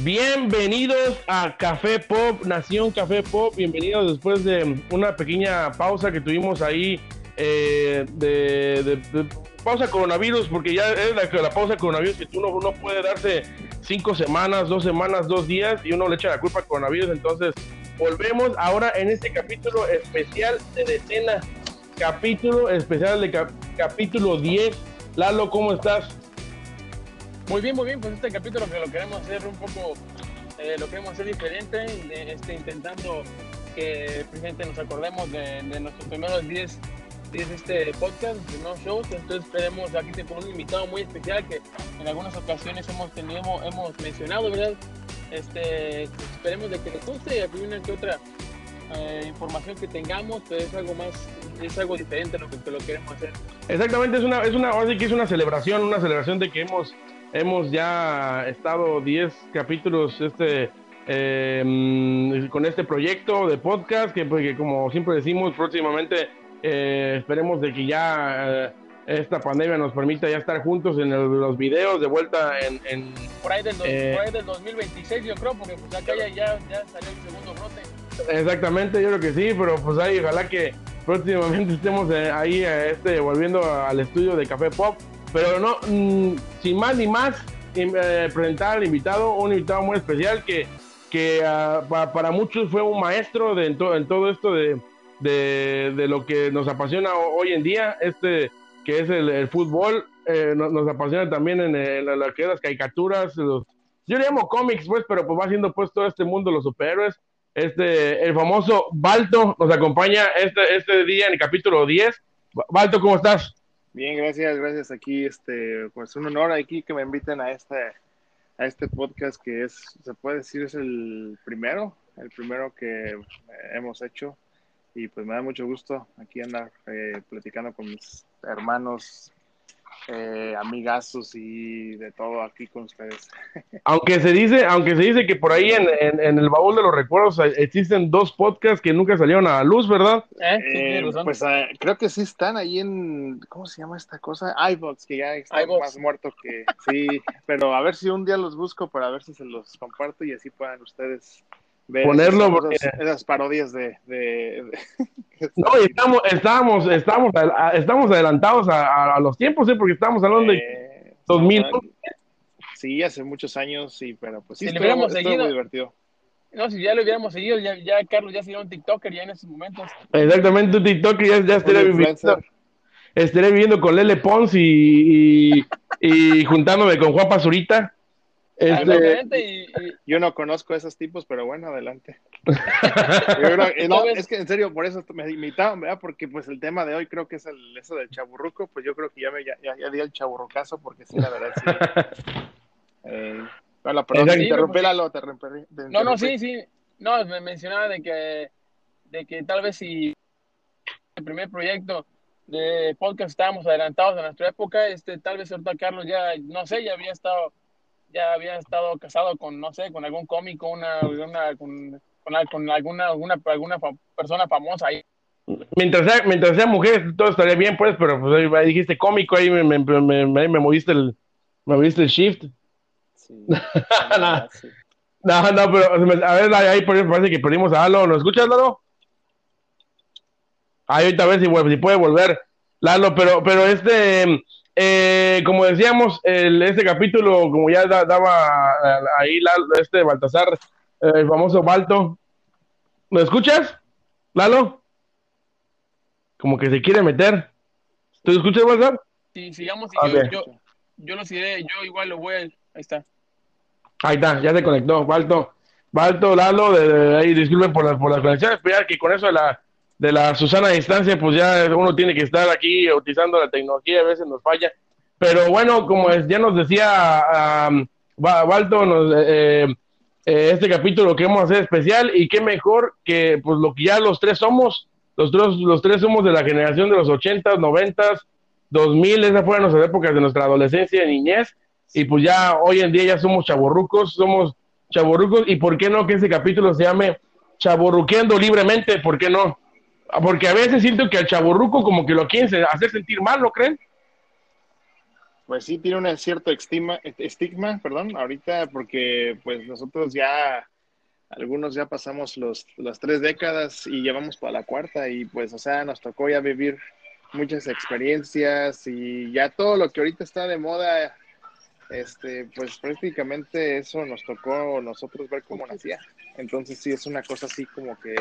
Bienvenidos a Café Pop, Nación Café Pop. Bienvenidos después de una pequeña pausa que tuvimos ahí eh, de, pausa coronavirus, porque ya es la, la pausa coronavirus que uno no puede darse cinco semanas, dos semanas, dos días y uno le echa la culpa al coronavirus. Entonces, volvemos ahora en este capítulo especial de decena, capítulo especial de cap- capítulo 10. Lalo, ¿cómo estás? Muy bien, muy bien, pues este capítulo que lo queremos hacer un poco, eh, lo queremos hacer diferente, este, intentando que precisamente nos acordemos de, nuestros primeros 10 10 este podcast, primeros shows, entonces esperemos aquí un invitado muy especial que en algunas ocasiones hemos tenido, hemos, mencionado, ¿verdad? Este, esperemos de que les guste y aquí una que otra eh, información que tengamos, pero es algo más, es algo diferente a lo que, lo queremos hacer. Exactamente, es una, es una, ahora que es una celebración, una celebración de que hemos, hemos ya estado 10 capítulos este, eh, mm, con este proyecto de podcast, que, pues, que como siempre decimos, próximamente eh, esperemos de que ya eh, esta pandemia nos permita ya estar juntos en el- los videos, de vuelta en, en- Por ahí, del, dos- Eh. por ahí del 2026 yo creo, porque pues acá ya, ya, ya salió el segundo brote. Exactamente, yo creo que sí, pero pues ahí ojalá que próximamente estemos ahí este, volviendo al estudio de Café Pop. Pero no, mm, sin más ni más, im- eh, presentar al invitado, un invitado muy especial que, que ah, pa- para muchos fue un maestro de, en, to- en todo esto de, de, de lo que nos apasiona ho- hoy en día, este que es el, el fútbol, eh, no- nos, apasiona también en, la- lo que las caricaturas, los- yo le llamo cómics, pues, pero pues va haciendo pues todo este mundo, los superhéroes este, el famoso Balto nos acompaña este, este día en el capítulo 10. Ba- Balto, ¿cómo estás? Bien, gracias, gracias. Aquí, este, pues un honor aquí que me inviten a este, a este podcast que es, se puede decir, es el primero, el primero que hemos hecho. Y pues me da mucho gusto aquí andar eh, platicando con mis hermanos, eh, amigazos y de todo aquí con ustedes. Aunque se dice, aunque se dice que por ahí en, en- en el baúl de los recuerdos eh, existen dos podcasts que nunca salieron a la luz, ¿verdad? ¿Eh? Eh, pues eh, creo que sí están ahí en, ¿cómo se llama esta cosa? iVoox, que ya está más muerto que, sí, pero a ver si un día los busco para ver si se los comparto y así puedan ustedes Ponerlo, esas, porque- esas- parodias de... de- de- No, y estamos, estamos, estamos, a- estamos adelantados a, a- a los tiempos, ¿eh? porque estamos hablando de eh, 2000. Sí, hace muchos años, sí, pero pues sí, Si le estuvo, hubiéramos estuvo seguido. muy divertido. No, si ya lo hubiéramos seguido, ya, ya Carlos ya sería un TikToker ya en esos momentos. Exactamente, un TikTok y ya, ya estaré Un viviendo, estaré viviendo con Lele Pons y, y, y juntándome con Juan Pazurita. Este, Exactamente, y, y- Yo no conozco a esos tipos, pero bueno, adelante. Yo creo- no, es que en serio, por eso me invitaron, ¿verdad? Porque pues el tema de hoy creo que es el, eso del chaburruco, pues yo creo que ya me ya, ya- ya di el chaburrucazo, porque sí, la verdad, sí. Eh, hola, perdón, interrumpí, Lalo, te interrumpí. te no, no, sí, sí. No, me mencionaba de que, de que tal vez si el primer proyecto de podcast estábamos adelantados a nuestra época, este, tal vez ahorita Carlos ya, no sé, ya había estado, ya había estado casado con, no sé, con algún cómico, una, una con, con, con alguna, alguna, alguna fa- persona famosa ahí. mientras sea, mientras sea mujer, todo estaría bien, pues, pero pues ahí, ahí dijiste cómico, ahí me, me, me, me- me moviste el, me moviste el shift. Sí, verdad, sí. No, no, pero a ver, ahí, ahí parece que perdimos a Lalo. ¿Nos escuchas, Lalo? Ahí ahorita a ver si, vuelve- si puede volver, Lalo, pero, pero este, eh, como decíamos, el, este capítulo, como ya da- daba eh, ahí Lalo, este Baltasar, eh, el famoso Balto, ¿me escuchas, Lalo? Como que se quiere meter. ¿Tú escuchas, Baltasar? Si sigamos, y Ok. yo, yo, yo lo iré, yo igual lo voy a, ahí está. Ahí está, ya se conectó, Balto. Balto, Lalo, de, de ahí, disculpen por las, por las conexiones, pero ya que con eso de la, de la Susana distancia, pues ya uno tiene que estar aquí utilizando la tecnología, a veces nos falla. Pero bueno, como ya nos decía um, este capítulo que vamos a hacer especial, y qué mejor que pues lo que ya los tres somos, los tres, los tres somos de la generación de los 80s, 90s, 2000, esas fueron nuestras épocas de nuestra adolescencia y niñez, y pues ya hoy en día ya somos chaborrucos, somos chaborrucos, y por qué no que ese capítulo se llame Chaborruqueando libremente, ¿por qué no? Porque a veces siento que al chaborruco como que lo quieren hacer sentir mal, ¿lo creen? pues sí tiene un cierto estigma, estigma, perdón, ahorita porque pues nosotros ya, algunos ya pasamos los, las tres décadas y llevamos para la cuarta y pues, o sea, nos tocó ya vivir muchas experiencias y ya todo lo que ahorita está de moda, este, pues prácticamente eso nos tocó nosotros ver cómo nacía. Entonces sí es una cosa así como que,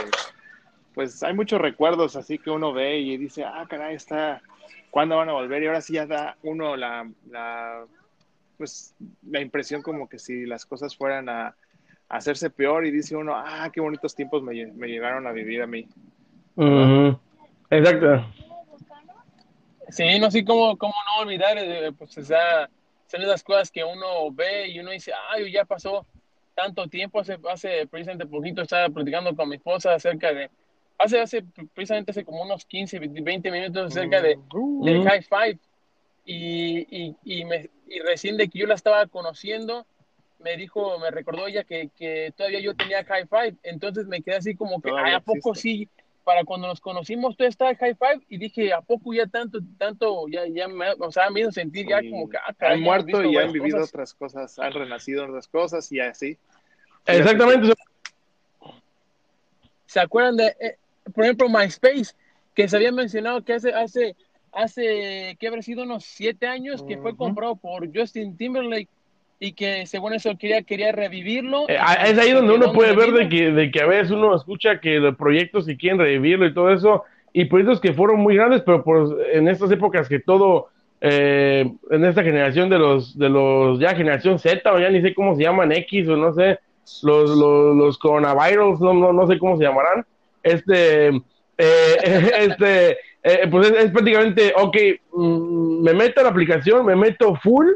pues hay muchos recuerdos así que uno ve y dice, ah, caray, está, ¿cuándo van a volver? Y ahora sí ya da uno la, la pues la impresión como que si las cosas fueran a, hacerse peor y dice uno, ah, qué bonitos tiempos me, me llegaron a vivir a mí. Exacto. Sí, no sé cómo, cómo no olvidar, eh, pues, o sea, son esas cosas que uno ve y uno dice, ay, ya pasó tanto tiempo, hace, hace precisamente poquito estaba platicando con mi esposa acerca de, hace, hace precisamente hace como unos 15, 20 minutos acerca de, mm. del High Five y, y, y, me, y recién de que yo la estaba conociendo, me dijo, me recordó ella que, que todavía yo tenía High Five, entonces me quedé así como que, ¿a poco sí? para cuando nos conocimos, tú estás high five y dije, ¿a poco ya tanto, tanto, ya, ya me, o sea, me hizo sentir ya como que, ah, han muerto y han vivido otras cosas, han renacido otras cosas y así. Exactamente. ¿Se acuerdan de, eh, por ejemplo, MySpace, que se había mencionado que hace, hace, hace, que habrá sido unos siete años, que fue comprado por Justin Timberlake y que según eso quería, quería revivirlo. Eh, es ahí donde uno puede ver de que, de que a veces uno escucha que los proyectos que quieren revivirlo y todo eso, y proyectos que fueron muy grandes, pero pues en estas épocas que todo, eh, en esta generación de los, de los, ya generación Z, o ya ni sé cómo se llaman, X, o no sé, los, los, los coronavirus, no, no, no sé cómo se llamarán, este, eh, este, pues es, prácticamente, ok, mm, me meto a la aplicación, me meto full,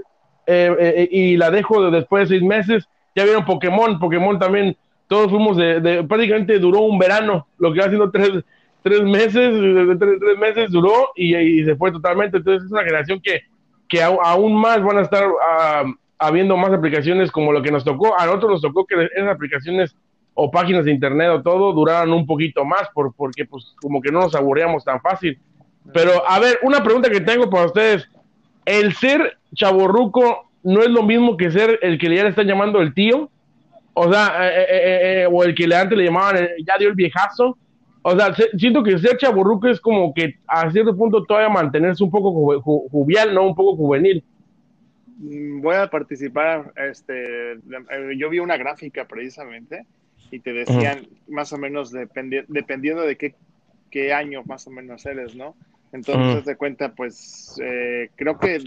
eh, eh, y la dejo después de seis meses. Ya vieron Pokémon, Pokémon también, todos fuimos de, prácticamente duró un verano, lo que va haciendo tres, tres meses, tres, meses duró y, se fue totalmente. Entonces es una generación que, que aún más van a estar ah, habiendo más aplicaciones como lo que nos tocó. A nosotros nos tocó que esas aplicaciones o páginas de internet o todo duraran un poquito más por, porque pues como que no nos aburríamos tan fácil. Pero a ver, una pregunta que tengo para ustedes el ser chaborruco no es lo mismo que ser el que ya le están llamando el tío, o sea, eh, eh, eh, o el que antes le llamaban ya dio el viejazo. O sea, siento que ser chaborruco es como que a cierto punto todavía mantenerse un poco juvial, ¿no? Un poco juvenil. Mm, voy a participar, este, yo vi una gráfica precisamente y te decían más o menos dependiendo de qué, qué año más o menos eres, ¿no? Entonces, de cuenta, pues eh, creo que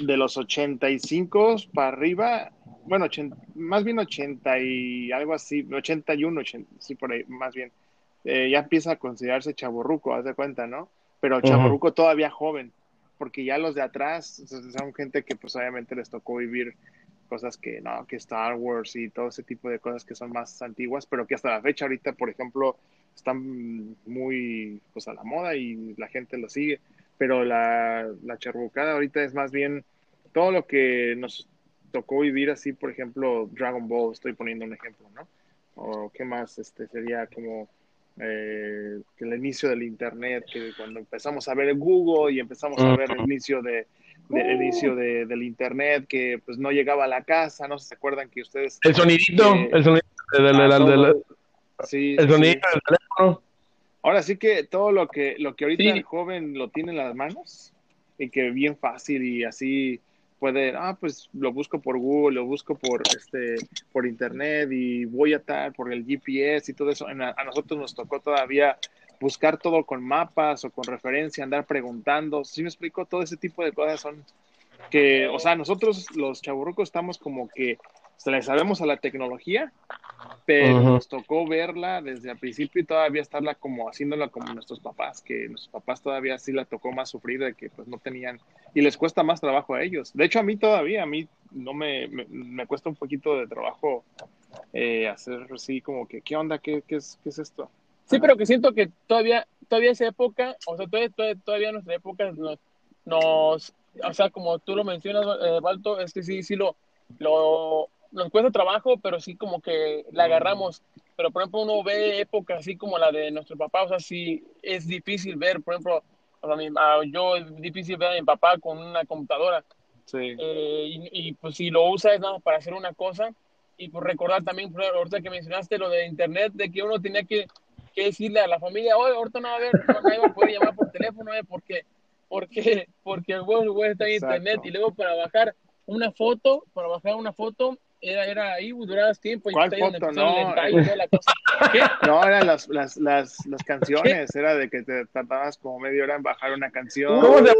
de los 85 para arriba, bueno, más bien 80 y algo así, 81, 80, sí, por ahí, más bien, eh, ya empieza a considerarse chaborruco, haz de cuenta, ¿no? Pero chaborruco todavía joven, porque ya los de atrás son gente que pues obviamente les tocó vivir cosas que, no, que Star Wars y todo ese tipo de cosas que son más antiguas, pero que hasta la fecha ahorita, por ejemplo, están muy pues a la moda y la gente lo sigue, pero la, la charrucada ahorita es más bien todo lo que nos tocó vivir así, por ejemplo, Dragon Ball, estoy poniendo un ejemplo, ¿no? O qué más, este sería como eh, el inicio del internet, que cuando empezamos a ver Google y empezamos a ver el inicio de, inicio de, del internet, que pues no llegaba a la casa, no se acuerdan que ustedes... El sonidito, el sonido de, Sí, el sonido del teléfono. Ahora sí que todo lo que, lo que ahorita el joven lo tiene en las manos y que bien fácil y así puede, ah, pues lo busco por Google, lo busco por este, por internet y voy a estar por el GPS y todo eso. A, nosotros nos tocó todavía buscar todo con mapas o con referencia, andar preguntando. Si me explico, todo ese tipo de cosas son que, o sea, nosotros los chaburrucos estamos como que se le sabemos a la tecnología, pero nos tocó verla desde el principio y todavía estarla como haciéndola como nuestros papás, que nuestros papás todavía sí la tocó más sufrir de que pues no tenían y les cuesta más trabajo a ellos. De hecho a mí todavía, a mí no me, me, cuesta un poquito de trabajo eh, hacer así como que, ¿qué onda? ¿Qué, qué, es, qué es esto? Sí, pero que siento que todavía, todavía esa época, o sea, todavía, todavía, nuestra época nos, nos, o sea, como tú lo mencionas, eh, Balto, es que sí, sí lo, lo nos cuesta trabajo, pero sí como que la agarramos. Pero por ejemplo, uno ve épocas así como la de nuestro papá, o sea, sí es difícil ver, por ejemplo, o sea, mi, yo es difícil ver a mi papá con una computadora. Sí. Eh, y, y, pues si lo usa es nada para hacer una cosa. Y por recordar también, ahorita que mencionaste lo de internet, de que uno tenía que, que decirle a la familia, oye, ahorita no va a haber, no va a poder llamar por teléfono, ¿eh? porque, porque, porque el web, el web está en Exacto. internet. Y luego para bajar una foto, para bajar una foto, era, era ahí, durabas tiempo. Y ¿Cuál foto? No, la cosa. ¿Qué? No, eran las, las, las, las canciones, era de que te tardabas como media hora en bajar una canción. ¿Cómo se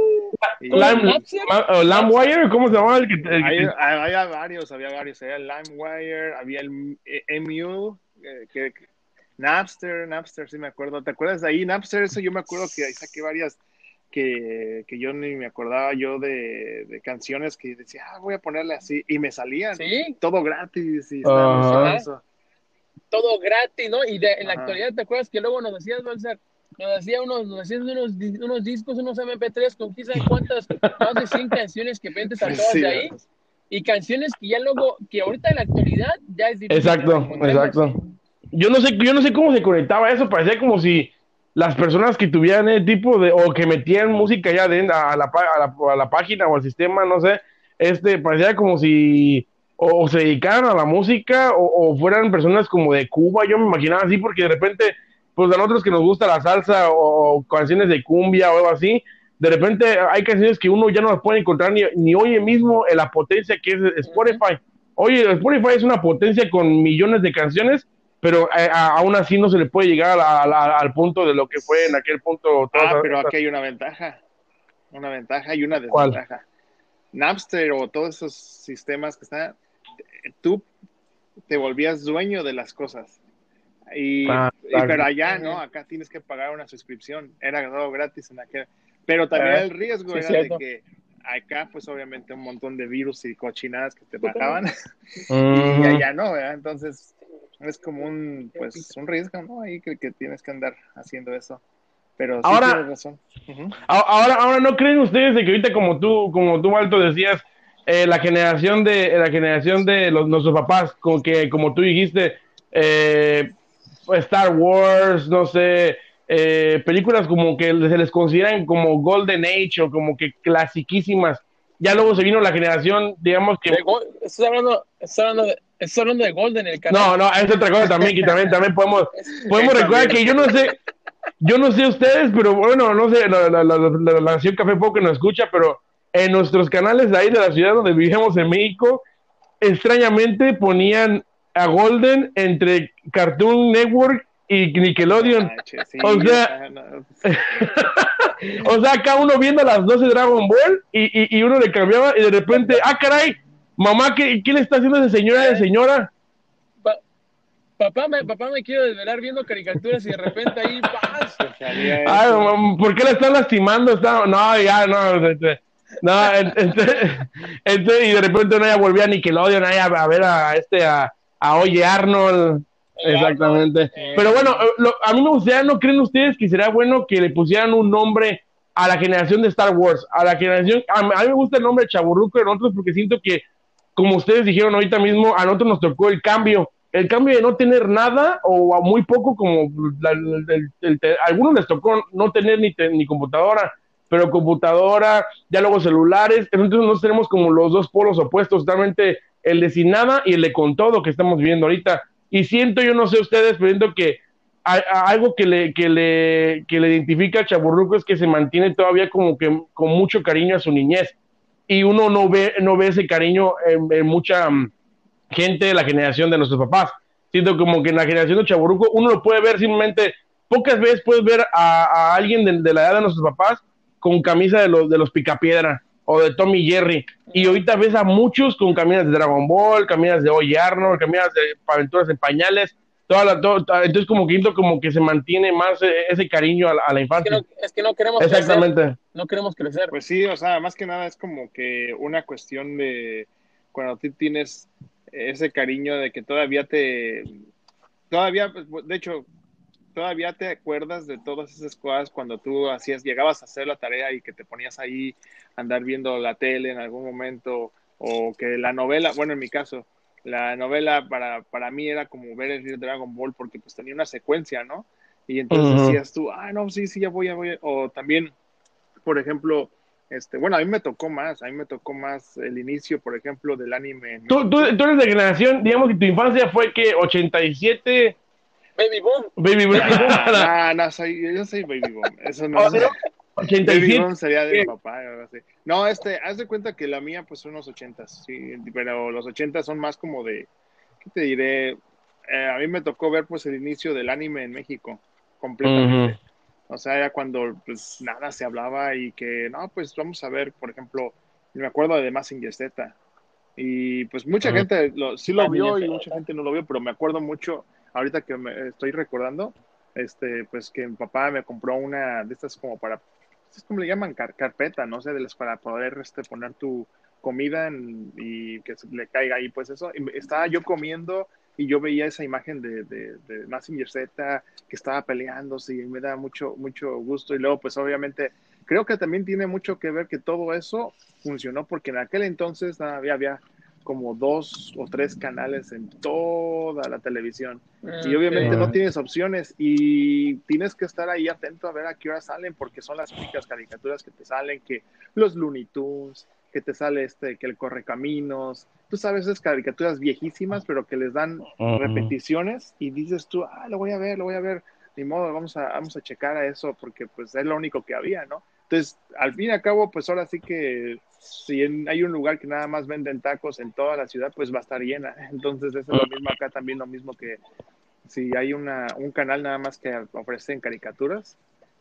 y- LimeWire, ¿cómo se llama el que, el que- Había, había varios, había varios. Había LimeWire, había el eh, MU, eh, que, que- Napster, Napster, sí me acuerdo. ¿Te acuerdas de ahí? Napster, eso yo me acuerdo que ahí saqué varias que, que yo ni me acordaba yo de, de canciones que decía, ah, voy a ponerle así, y me salían. Sí, Todo gratis y eso. todo gratis, ¿no? Y de, en la actualidad, ¿te acuerdas que luego nos decías, Balsar? Nos hacía unos, nos hacías unos, unos discos, unos MP3 con sabe cuántas, más de 100 canciones que ventes sacabas Sí, de ahí. Y canciones que ya luego, que ahorita en la actualidad ya es difícil. Exacto, encontremos. Yo no sé, yo no sé cómo se conectaba eso, parecía como si las personas que tuvieran ese tipo de, o que metían música ya de, a, la, a, la, a la página o al sistema, no sé, este, parecía como si o, se dedicaran a la música o, o fueran personas como de Cuba, yo me imaginaba así, porque de repente, pues a nosotros que nos gusta la salsa o, o canciones de cumbia o algo así, de repente hay canciones que uno ya no las puede encontrar ni, ni oye mismo en la potencia que es Spotify. Oye, Spotify es una potencia con millones de canciones, pero eh, a- aún así no se le puede llegar a- a- a- al punto de lo que fue en aquel punto. Ah, pero aquí hay una ventaja. Una ventaja y una ¿Cuál? desventaja. Napster o todos esos sistemas que están, tú te volvías dueño de las cosas. Y, Ah, y- pero allá no, acá tienes que pagar una suscripción. Era todo gratis en aquel. Pero también Ah, el riesgo sí, era cierto. de que acá, pues obviamente un montón de virus y cochinadas que te bajaban y Ujú. allá no, ¿verdad? Entonces es como un, pues, un riesgo, ¿no? Ahí que, que tienes que andar haciendo eso. Pero sí Ahora- tienes razón. Ahora, ahora no creen ustedes de que ahorita como tú, como tú Alto decías, eh, la generación de la generación de los nuestros papás, con que como tú dijiste, eh, Star Wars, no sé, eh, películas como que se les consideran como Golden Age o como que clasiquísimas. Ya luego se vino la generación, digamos que hablando, estás hablando, de, estás hablando de Golden, el canal. no, no, es otra cosa también que también también podemos podemos recordar que yo no sé, yo no sé ustedes, pero bueno, no sé, la, la, la, la- la Nación Café Poco nos escucha, pero en nuestros canales de ahí de la ciudad donde vivíamos en México, extrañamente ponían a Golden entre Cartoon Network y Nickelodeon. Sí, O sea- no, O sea, cada uno viendo las 12 Dragon Ball y, y, y uno le cambiaba y de repente, ah, caray, mamá, ¿qué, qué le está haciendo esa señora de señora? Pa- papá, me, papá me quiere desvelar viendo caricaturas y de repente ahí salía Ay, mam, ¿por qué la están lastimando? Está- no, ya, no. este, No, ent- ent- y de repente no ya volvía a Nickelodeon a, a ver a este, a, a Oye Arnold. Exactamente. Eh, Pero bueno, lo- a mí me gustaría, ¿no creen ustedes que sería bueno que le pusieran un nombre a la generación de Star Wars? A la generación, a, mí- a mí me gusta el nombre Chaburruco de nosotros porque siento que, como ustedes dijeron ahorita mismo, a nosotros nos tocó el cambio. El cambio de no tener nada o a muy poco, como la- a algunos les tocó no tener ni, te- ni computadora, pero computadora, ya luego celulares, entonces nosotros tenemos como los dos polos opuestos, totalmente el de sin nada y el de con todo que estamos viviendo ahorita. Y siento, yo no sé ustedes, pero siento que a- algo que le, que le, que le identifica a Chaburruco es que se mantiene todavía como que con mucho cariño a su niñez. Y uno no ve, no ve ese cariño en, mucha mm, gente de la generación de nuestros papás. Siento como que en la generación de Chaburruco uno lo puede ver simplemente, pocas veces puedes ver a, alguien de, de la edad de nuestros papás con camisa de los, de los Picapiedra o de Tommy Jerry. Y ahorita ves a muchos con camisas de Dragon Ball, camisas de Oye Arnold, camisas de aventuras en pañales. Toda la, todo- entonces como que como que se mantiene más eh, ese cariño a la, a la Es que, infancia. no, es que no queremos crecer. Exactamente. No queremos crecer. Pues sí, o sea, más que nada es como que una cuestión de cuando tú tienes ese cariño de que todavía te, todavía, pues, de hecho, todavía te acuerdas de todas esas cosas cuando tú hacías, llegabas a hacer la tarea y que te ponías ahí a andar viendo la tele en algún momento, o que la novela, bueno, en mi caso, la novela para, para mí era como ver el Dragon Ball porque pues tenía una secuencia, ¿no? Y entonces decías tú, ah, no, sí, sí, ya voy, ya voy. O también, por ejemplo, este, bueno, a mí me tocó más, a mí me tocó más el inicio, por ejemplo, del anime. Tú, tú, eres de generación, digamos que tu infancia fue que 87... Baby Boom. Baby Boom. Ah, no, soy, yo soy Baby Boom. Eso no. Ah, o 87. sería de papá, no, este, haz de cuenta que la mía pues son los 80, sí, pero los 80 son más como de, ¿qué te diré? Eh, a mí me tocó ver pues el inicio del anime en México, completamente. O sea, era cuando pues nada se hablaba y que, no, pues vamos a ver, por ejemplo, me acuerdo de Massinger Z. Y pues mucha gente lo, sí lo vio y mucha gente no lo vio, pero me acuerdo mucho, ahorita que me estoy recordando, este, pues que mi papá me compró una de estas como para es como le llaman? carpeta, no sé, de las para poder este, poner tu comida y que le caiga ahí, pues eso. Y estaba yo comiendo y yo veía esa imagen de, de, de Massinger Z que estaba peleándose y me da mucho, mucho gusto. Y luego, pues obviamente, creo que también tiene mucho que ver que todo eso funcionó porque en aquel entonces había, había como dos o tres canales en toda la televisión. y obviamente no tienes opciones y tienes que estar ahí atento a ver a qué hora salen porque son las únicas caricaturas que te salen, que los Looney Tunes, que te sale este, que el Correcaminos, tú sabes esas caricaturas viejísimas pero que les dan repeticiones y dices tú, ah, lo voy a ver, lo voy a ver, ni modo, vamos a, vamos a checar a eso porque pues es lo único que había, ¿no? Entonces, al fin y al cabo, pues ahora sí que si hay un lugar que nada más venden tacos en toda la ciudad, pues va a estar llena. Entonces, eso es lo mismo acá también, lo mismo que si hay una, un canal nada más que ofrecen caricaturas,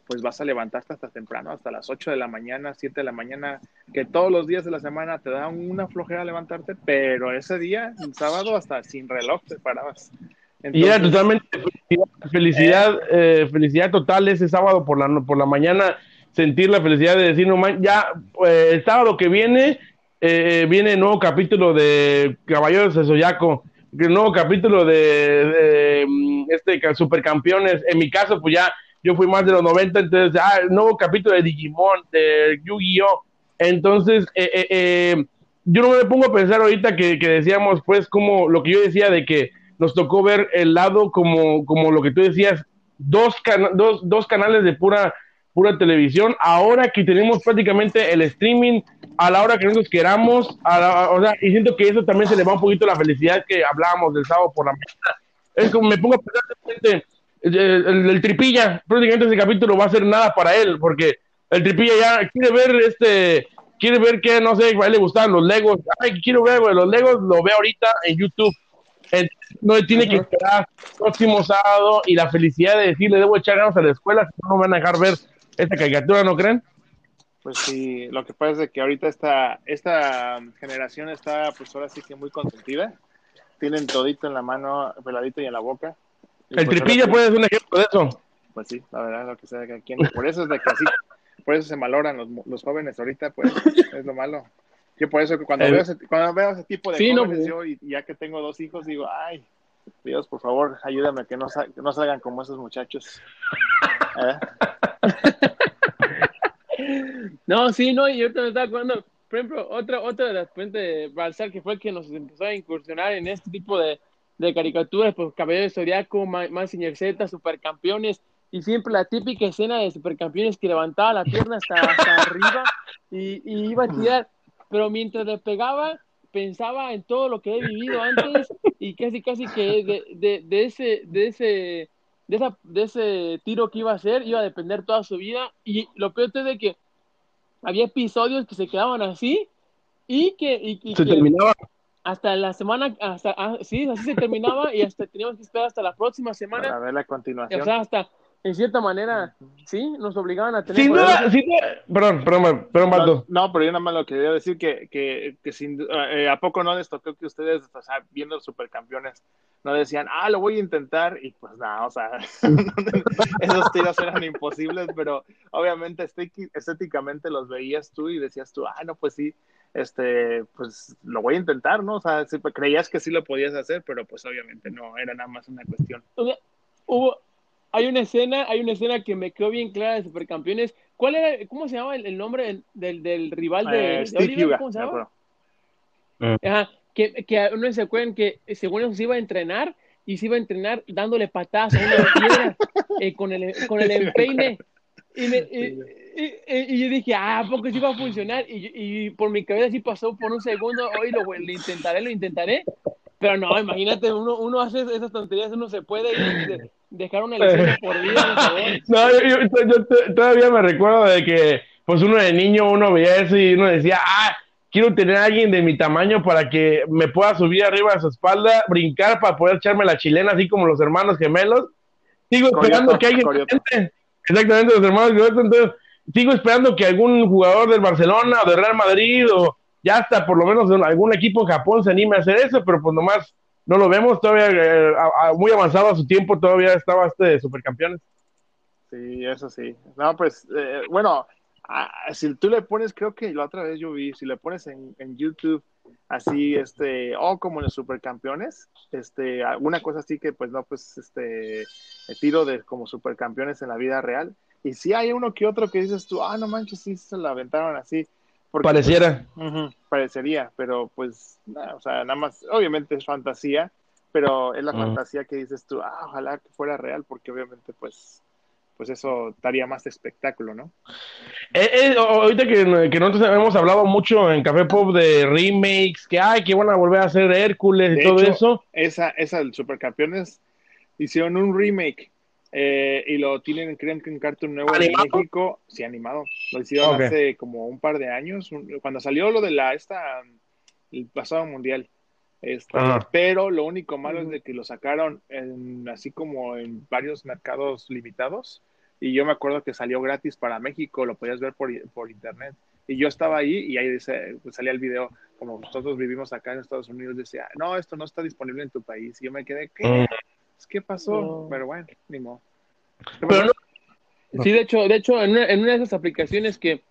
pues vas a levantarte hasta temprano, hasta las 8 de la mañana, 7 de la mañana, que todos los días de la semana te da una flojera levantarte, pero ese día, el sábado, hasta sin reloj te parabas. y era totalmente felicidad, eh, felicidad total ese sábado por la, por la mañana sentir la felicidad de decir, no man, ya pues, el sábado que viene eh, viene el nuevo capítulo de Caballeros de Soyaco, el nuevo capítulo de, mm, este Supercampeones. En mi caso, pues ya yo fui más de los 90, entonces, ah, el nuevo capítulo de Digimon, de Yu-Gi-Oh! Entonces, eh, eh, eh, yo no me pongo a pensar ahorita que, que, decíamos, pues, como lo que yo decía de que nos tocó ver el lado como, como lo que tú decías, dos, dos, dos canales de pura pura televisión. Ahora que tenemos prácticamente el streaming a la hora que nosotros queramos, a o sea, y siento que eso también se le va un poquito la felicidad que hablábamos del sábado por la mañana. Es como me pongo a pensar, el, el, tripilla, prácticamente ese capítulo va a ser nada para él, porque el tripilla ya quiere ver este, quiere ver que, no sé, a él le gustan los Legos, ay, quiero ver, los Legos, lo ve ahorita en YouTube. no tiene que esperar próximo sábado y la felicidad de decirle debo echar ganas a la escuela, si no me van a dejar ver esta caricatura, ¿no creen? Pues sí, lo que pasa es que ahorita esta, esta generación está pues ahora sí que muy consentida. Tienen todito en la mano, peladito y en la boca. el pues, tripilla puede ser un ejemplo de eso. Pues sí, la verdad, lo que sea que aquí. Por eso es de que así, por eso se maloran los, los jóvenes ahorita, pues, es lo malo. Yo por eso cuando, veo, ese, cuando veo ese tipo de sí, jóvenes, pues. yo, y, ya que tengo dos hijos, digo, ay, Dios, por favor, ayúdame que no, que no salgan como esos muchachos. no, sí, no, y ahorita me estaba acordando, por ejemplo, otra, otra de las fuentes de Balsar que fue el que nos empezó a incursionar en este tipo de, de caricaturas, pues Cabello de Zodiaco, Massinger Z, Supercampeones, y siempre la típica escena de Supercampeones que levantaba la pierna hasta, hasta arriba y, y, iba a tirar, pero mientras le pegaba, pensaba en todo lo que he vivido antes y casi, casi que de, de, de ese, de ese de, esa, de ese tiro que iba a hacer iba a depender toda su vida. Y lo peor es de que había episodios que se quedaban así y que, se terminaba. Hasta la semana, hasta, ah, sí, así se terminaba y hasta teníamos que esperar hasta la próxima semana. Para ver la continuación. O sea, hasta, en cierta manera, sí, nos obligaban a tener. Sin duda, sin perdón, perdón, perdón, no, no, pero yo nada más lo quería decir que, que, que sin, eh, a poco no les tocó que ustedes, o sea, viendo los supercampeones, no decían, ah, lo voy a intentar, y pues nada, o sea, esos tiros eran imposibles, pero obviamente estéticamente los veías tú y decías tú, ah, no, pues sí, este, pues lo voy a intentar, ¿no? O sea, creías que sí lo podías hacer, pero pues obviamente no, era nada más una cuestión. Hubo, hay una escena, hay una escena que me quedó bien clara de Supercampeones. ¿Cuál era, cómo se llama el, nombre del, del, rival de, eh, Oliver? ¿Cómo se llama? Ajá, que, que uno se acuerdan que según eso se iba a entrenar y se iba a entrenar dándole patadas a una piedra eh, con el, con el empeine. Y, me, y, yo dije, ah, ¿a poco sí va a funcionar? Y, y por mi cabeza sí pasó por un segundo, lo, lo intentaré, lo intentaré. Pero no, imagínate, uno, uno hace esas tonterías, uno se puede ir, dejar una lección por vida. no, yo, yo, todavía me recuerdo de que, pues uno de niño, uno veía eso y uno decía, ah, quiero tener a alguien de mi tamaño para que me pueda subir arriba de su espalda, brincar para poder echarme la chilena, así como los hermanos gemelos. Sigo esperando que alguien... Exactamente, los hermanos gemelos. Entonces, sigo esperando que algún jugador del Barcelona o del Real Madrid o ya hasta por lo menos algún equipo en Japón se anime a hacer eso, pero pues nomás no lo vemos todavía eh, muy avanzado a su tiempo, todavía estaba este de supercampeones. Sí, eso sí. No, pues, eh, bueno, si tú le pones, creo que la otra vez yo vi, si le pones en, en YouTube así, este, o oh, como en los supercampeones, este, alguna cosa así que pues no, pues, este, tiro de como supercampeones en la vida real. Y si hay uno que otro que dices tú, ah, no manches, sí se la aventaron así. Pareciera. parecería, pero pues, o sea, nada más, obviamente es fantasía, pero es la fantasía que dices tú, ah, ojalá que fuera real, porque obviamente pues pues eso daría más espectáculo, ¿no? Eh, eh, ahorita que, nosotros hemos hablado mucho en Café Pop de remakes, que ay, que van a volver a hacer Hércules y todo eso. Esa, esa, el Supercampeones, hicieron un remake eh, y lo tienen, creen que en Cartoon Nuevo en México, sí, animado. Lo hicieron hace como un par de años, cuando salió lo de la, esta, el pasado mundial. Este, pero lo único malo es de que lo sacaron en, así como en varios mercados limitados y yo me acuerdo que salió gratis para México, lo podías ver por, por internet. Y yo estaba ahí y ahí dice, pues salía el video, como nosotros vivimos acá en Estados Unidos, decía, no, esto no está disponible en tu país. Y yo me quedé, ¿qué? Mm. ¿Qué pasó? Pero bueno, ni modo. Sí, de hecho, de hecho en, una, en una de esas aplicaciones que,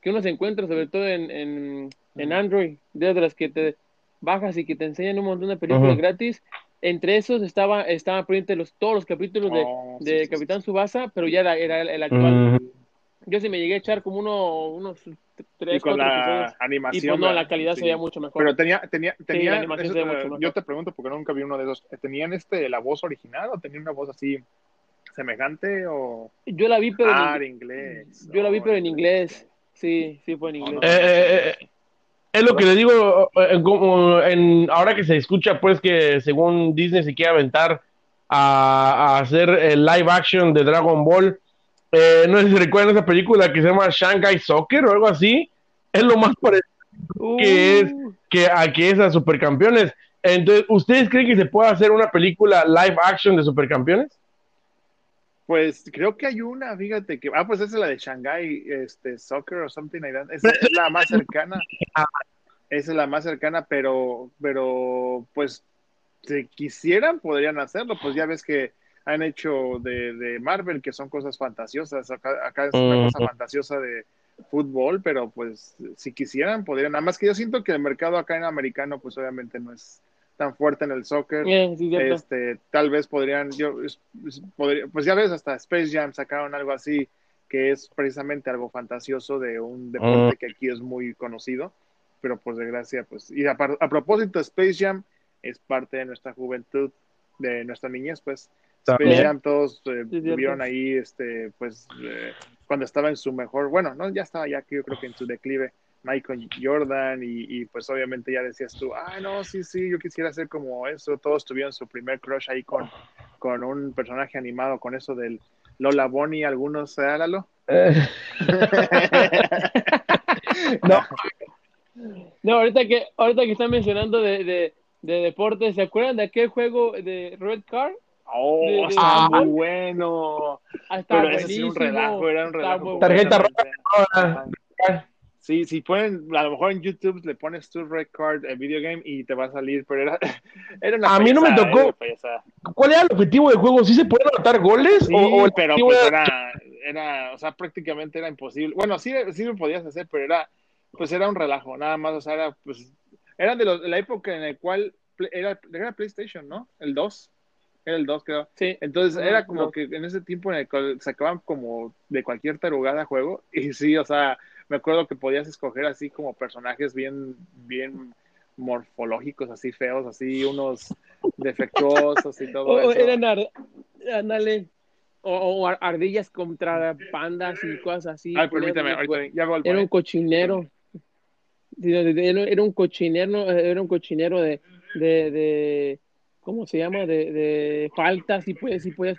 que uno se encuentra, sobre todo en, en, en Android, de las que te bajas y que te enseñan un montón de películas gratis, entre esos estaba, estaban presentes los, todos los capítulos de, oh, de Capitán Subasa, pero ya era, era el, actual. Yo sí me llegué a echar como uno, unos tres, y con la animación. Y pues no, la calidad sería mucho mejor. Pero tenía, tenía, tenía yo te pregunto porque nunca vi uno de esos. ¿Tenían este la voz original o tenían una voz así semejante o? Yo la vi pero ah, en inglés. Yo la vi pero en inglés. Sí, sí fue en inglés. Eh, eh, eh, es lo que le digo, en, ahora que se escucha, pues que según Disney se quiere aventar a, hacer el live action de Dragon Ball. Eh, no sé si recuerdan esa película que se llama Shanghai Soccer o algo así. Es lo más parecido que es uh. que a que es a Supercampeones. Entonces, ¿ustedes creen que se puede hacer una película live action de Supercampeones? Pues creo que hay una, fíjate que, ah, pues esa es la de Shanghai este, Soccer o something like that. Esa es la más cercana. Esa es la más cercana, pero, pero, pues, si quisieran, podrían hacerlo. Pues ya ves que han hecho de, de Marvel, que son cosas fantasiosas. Acá, acá es una cosa fantasiosa de fútbol, pero pues, si quisieran, podrían. Nada más que yo siento que el mercado acá en americano, pues obviamente no es tan fuerte en el soccer. este, tal vez podrían, yo, pues ya ves, hasta Space Jam sacaron algo así, que es precisamente algo fantasioso de un deporte mm. que aquí es muy conocido, pero por desgracia, pues, y a, propósito, Space Jam es parte de nuestra juventud, de nuestra niñez, pues. Space todos eh, vieron ahí, este, pues, eh, cuando estaba en su mejor, bueno, no, ya estaba ya, yo creo que en su declive Michael Jordan y, pues obviamente ya decías tú, ah, no, sí, sí, yo quisiera ser como eso. Todos tuvieron su primer crush ahí con, con un personaje animado, con eso del Lola Bonnie, algunos, hágalo. Eh. no. no, ahorita que, ahorita que están mencionando de, de, de deportes, ¿se acuerdan de aquel juego de Red Car? Oh, está muy bueno. Ah, Pero ese sí un relajo, era un relajo. Tarjeta roja. Sí, si pueden, a lo mejor en YouTube le pones tu record el video game y te va a salir, pero era, era una A mí no me tocó. ¿Cuál era el objetivo del juego? ¿Sí se pueden anotar goles? Sí, o, pero pues era, era, o sea, prácticamente era imposible. Bueno, sí, sí lo podías hacer, pero era, pues era un relajo, nada más, o sea, era, pues, era de, la época en la cual era, era PlayStation, ¿no? El 2 era el 2 creo. Sí. Entonces era como que en ese tiempo en el cual sacaban como de cualquier tarugada juego y sí, o sea, me acuerdo que podías escoger así como personajes bien, bien morfológicos, así feos, así unos defectuosos y todo oh, eso. Eran, ándale, o, ardillas contra pandas y cosas así. Ay, permítame, ya Era un cochinero. Era un cochinero, era un cochinero de, de, de ¿cómo se llama? De, de faltas y pues, y puedes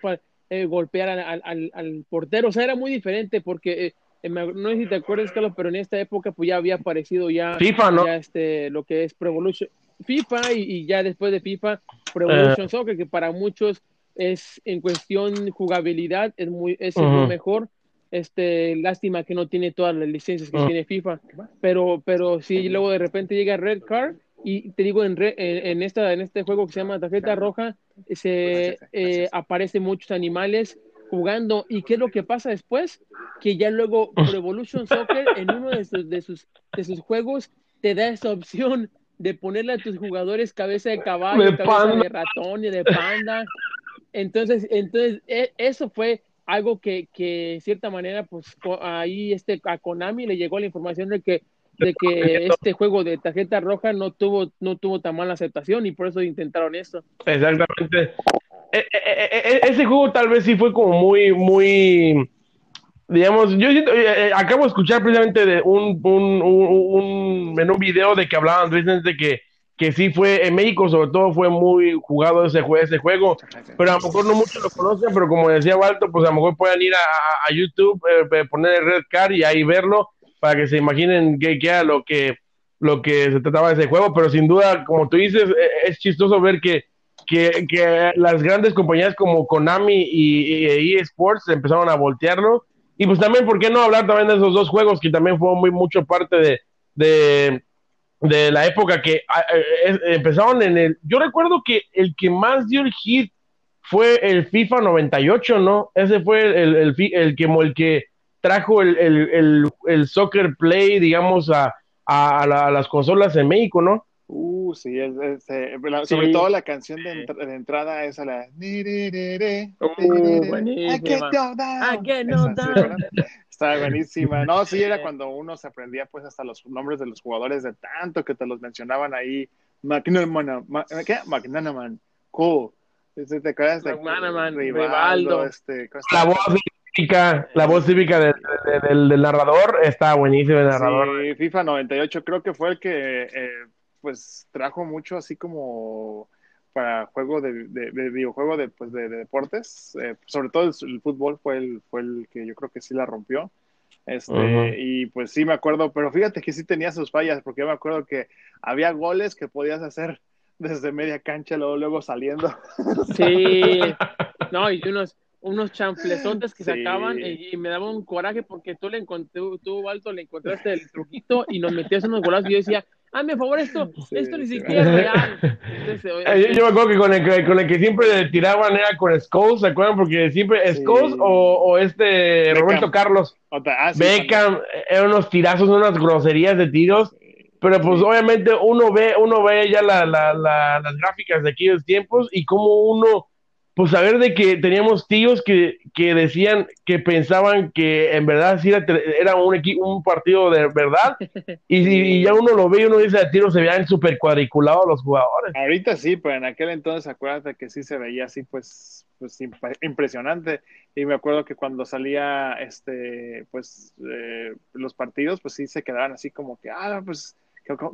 eh, golpear al, al, al, portero. O sea, era muy diferente porque eh, eh, no sé si te acuerdas, Carlos, pero en esta época pues ya había aparecido ya, FIFA, ¿no? ya este, lo que es Pro Evolution FIFA y, ya después de FIFA Pro Evolution Soccer, que para muchos es en cuestión jugabilidad, es muy es lo mejor. Este, lástima que no tiene todas las licencias que tiene FIFA, pero, pero si luego de repente llega Red Card y te digo en, en, esta, en este juego que se llama tarjeta roja, se eh, aparecen muchos animales jugando. ¿Y qué es lo que pasa después? Que ya luego Pro Evolution Soccer en uno de sus, de sus, de sus juegos te da esa opción de ponerle a tus jugadores cabeza de caballo, cabeza de ratón y de panda. Entonces, entonces e, eso fue algo que, que de cierta manera, pues ahí este, a Konami le llegó la información de que, de que este juego de tarjeta roja no tuvo, no tuvo tan mala aceptación y por eso intentaron esto. Exactamente. E, e, ese juego tal vez sí fue como muy, muy, digamos, yo siento, eh, eh, acabo de escuchar precisamente de un, un, un, en un video de que hablaban de que que sí fue, en México sobre todo fue muy jugado ese, ese juego, pero a lo mejor no muchos lo conocen, pero como decía Walter, pues a lo mejor pueden ir a, YouTube, eh, poner el Red Card y ahí verlo para que se imaginen qué era lo que, lo que se trataba de ese juego, pero sin duda, como tú dices, e, es chistoso ver que, que, que las grandes compañías como Konami y, y eSports empezaron a voltearlo, y pues también, ¿por qué no hablar también de esos dos juegos que también fue muy mucho parte de, de la época que empezaron en el... Yo recuerdo que el que más dio el hit fue el FIFA 98, ¿no? Ese fue el, el, el, que, el que trajo el, el, el, soccer play, digamos, a, a, las consolas en México, ¿no? Uh, sí, sobre todo la canción de, de entrada esa, la... Buenísima. Está buenísima. No, sí, era cuando uno se aprendía pues hasta los nombres de los jugadores de tanto que te los mencionaban ahí. McNanaman, ¿qué? McNanaman, cool. ¿Te acuerdas de McManaman, Rivaldo? Este, la voz típica, la voz típica del, del, narrador está buenísima el narrador. Sí, FIFA 98 creo que fue el que eh, pues trajo mucho así como para juego de, de, videojuego de, pues de, deportes, eh, sobre todo el, fútbol fue el, fue el que yo creo que sí la rompió. Este, Y pues sí me acuerdo, pero fíjate que sí tenía sus fallas, porque yo me acuerdo que había goles que podías hacer desde media cancha, luego, luego saliendo. Sí, no, y unos, unos chanflesotes que sacaban y, me daba un coraje porque tú le encontré, tú, Alto, le encontraste el truquito y nos metías unos golazos y yo decía, Ah, por favor, esto, esto ni siquiera es real. Eh, yo, me acuerdo que con el, que con el que siempre le tiraban era con Scholes, ¿se acuerdan? Porque siempre, sí. o, o, este Roberto Carlos. Ah, Beckham, eran unos tirazos, unas groserías de tiros. Pero pues obviamente uno ve, uno ve ya la, la, las gráficas de aquellos tiempos y como uno pues saber de que teníamos tíos que, que decían que pensaban que en verdad sí era, un, un partido de verdad y, ya uno lo ve y uno dice a tiro se veían súper cuadriculados los jugadores. Ahorita sí, pero en aquel entonces acuérdate que sí se veía así pues, pues impresionante y me acuerdo que cuando salía este pues eh, los partidos pues sí se quedaban así como que ah pues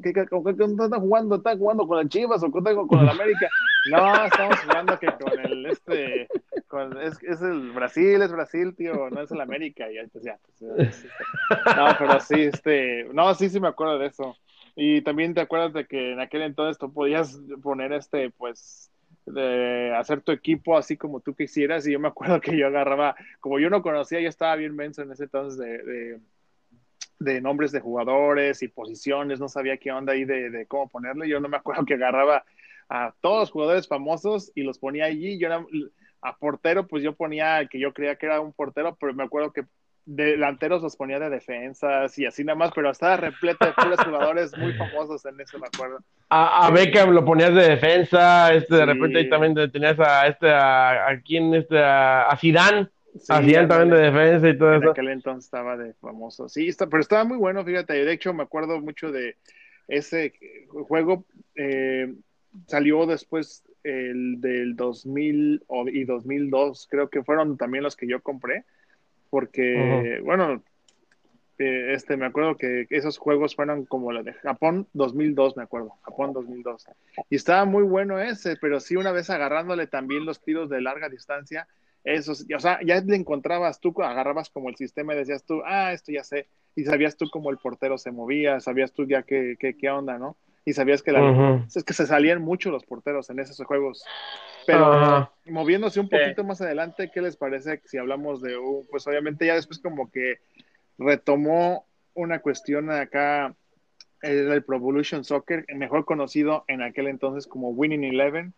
¿Qué, está jugando? ¿Está jugando con el Chivas o con, el América? No, estamos jugando que con el este, con, es, es, el Brasil, es Brasil, tío, no es el América. Y pues ya, pues, no, pero sí, este, no, sí, sí me acuerdo de eso. Y también te acuerdas de que en aquel entonces tú podías poner este, pues, de hacer tu equipo así como tú quisieras. Y yo me acuerdo que yo agarraba, como yo no conocía, yo estaba bien menso en ese entonces de de nombres de jugadores y posiciones, no sabía qué onda ahí de, cómo ponerle. Yo no me acuerdo que agarraba a todos los jugadores famosos y los ponía allí. Yo era, a portero, pues yo ponía que yo creía que era un portero, pero me acuerdo que delanteros los ponía de defensas y así nada más, pero estaba repleto de puros jugadores muy famosos en eso, me acuerdo. A, a Beckham lo ponías de defensa, este de repente ahí también tenías a este a, a quién este a, a Zidane Hacían también de defensa y todo eso. En aquel entonces estaba de famoso. Sí, está, pero estaba muy bueno, fíjate. De hecho, me acuerdo mucho de ese juego. Eh, salió después el del 2000 y 2002, creo que fueron también los que yo compré, porque, bueno, eh, este, me acuerdo que esos juegos fueron como la de Japón 2002, me acuerdo, Japón 2002. Y estaba muy bueno ese, pero sí una vez agarrándole también los tiros de larga distancia, esos, o sea, ya le encontrabas tú, agarrabas como el sistema y decías tú, ah, esto ya sé, y sabías tú cómo el portero se movía, sabías tú ya qué, qué, qué onda, ¿no? Y sabías que la, es que se salían mucho los porteros en esos juegos. Pero moviéndose un poquito más adelante, ¿qué les parece si hablamos de, pues obviamente ya después como que retomó una cuestión acá, el Pro Evolution Soccer, mejor conocido en aquel entonces como Winning Eleven,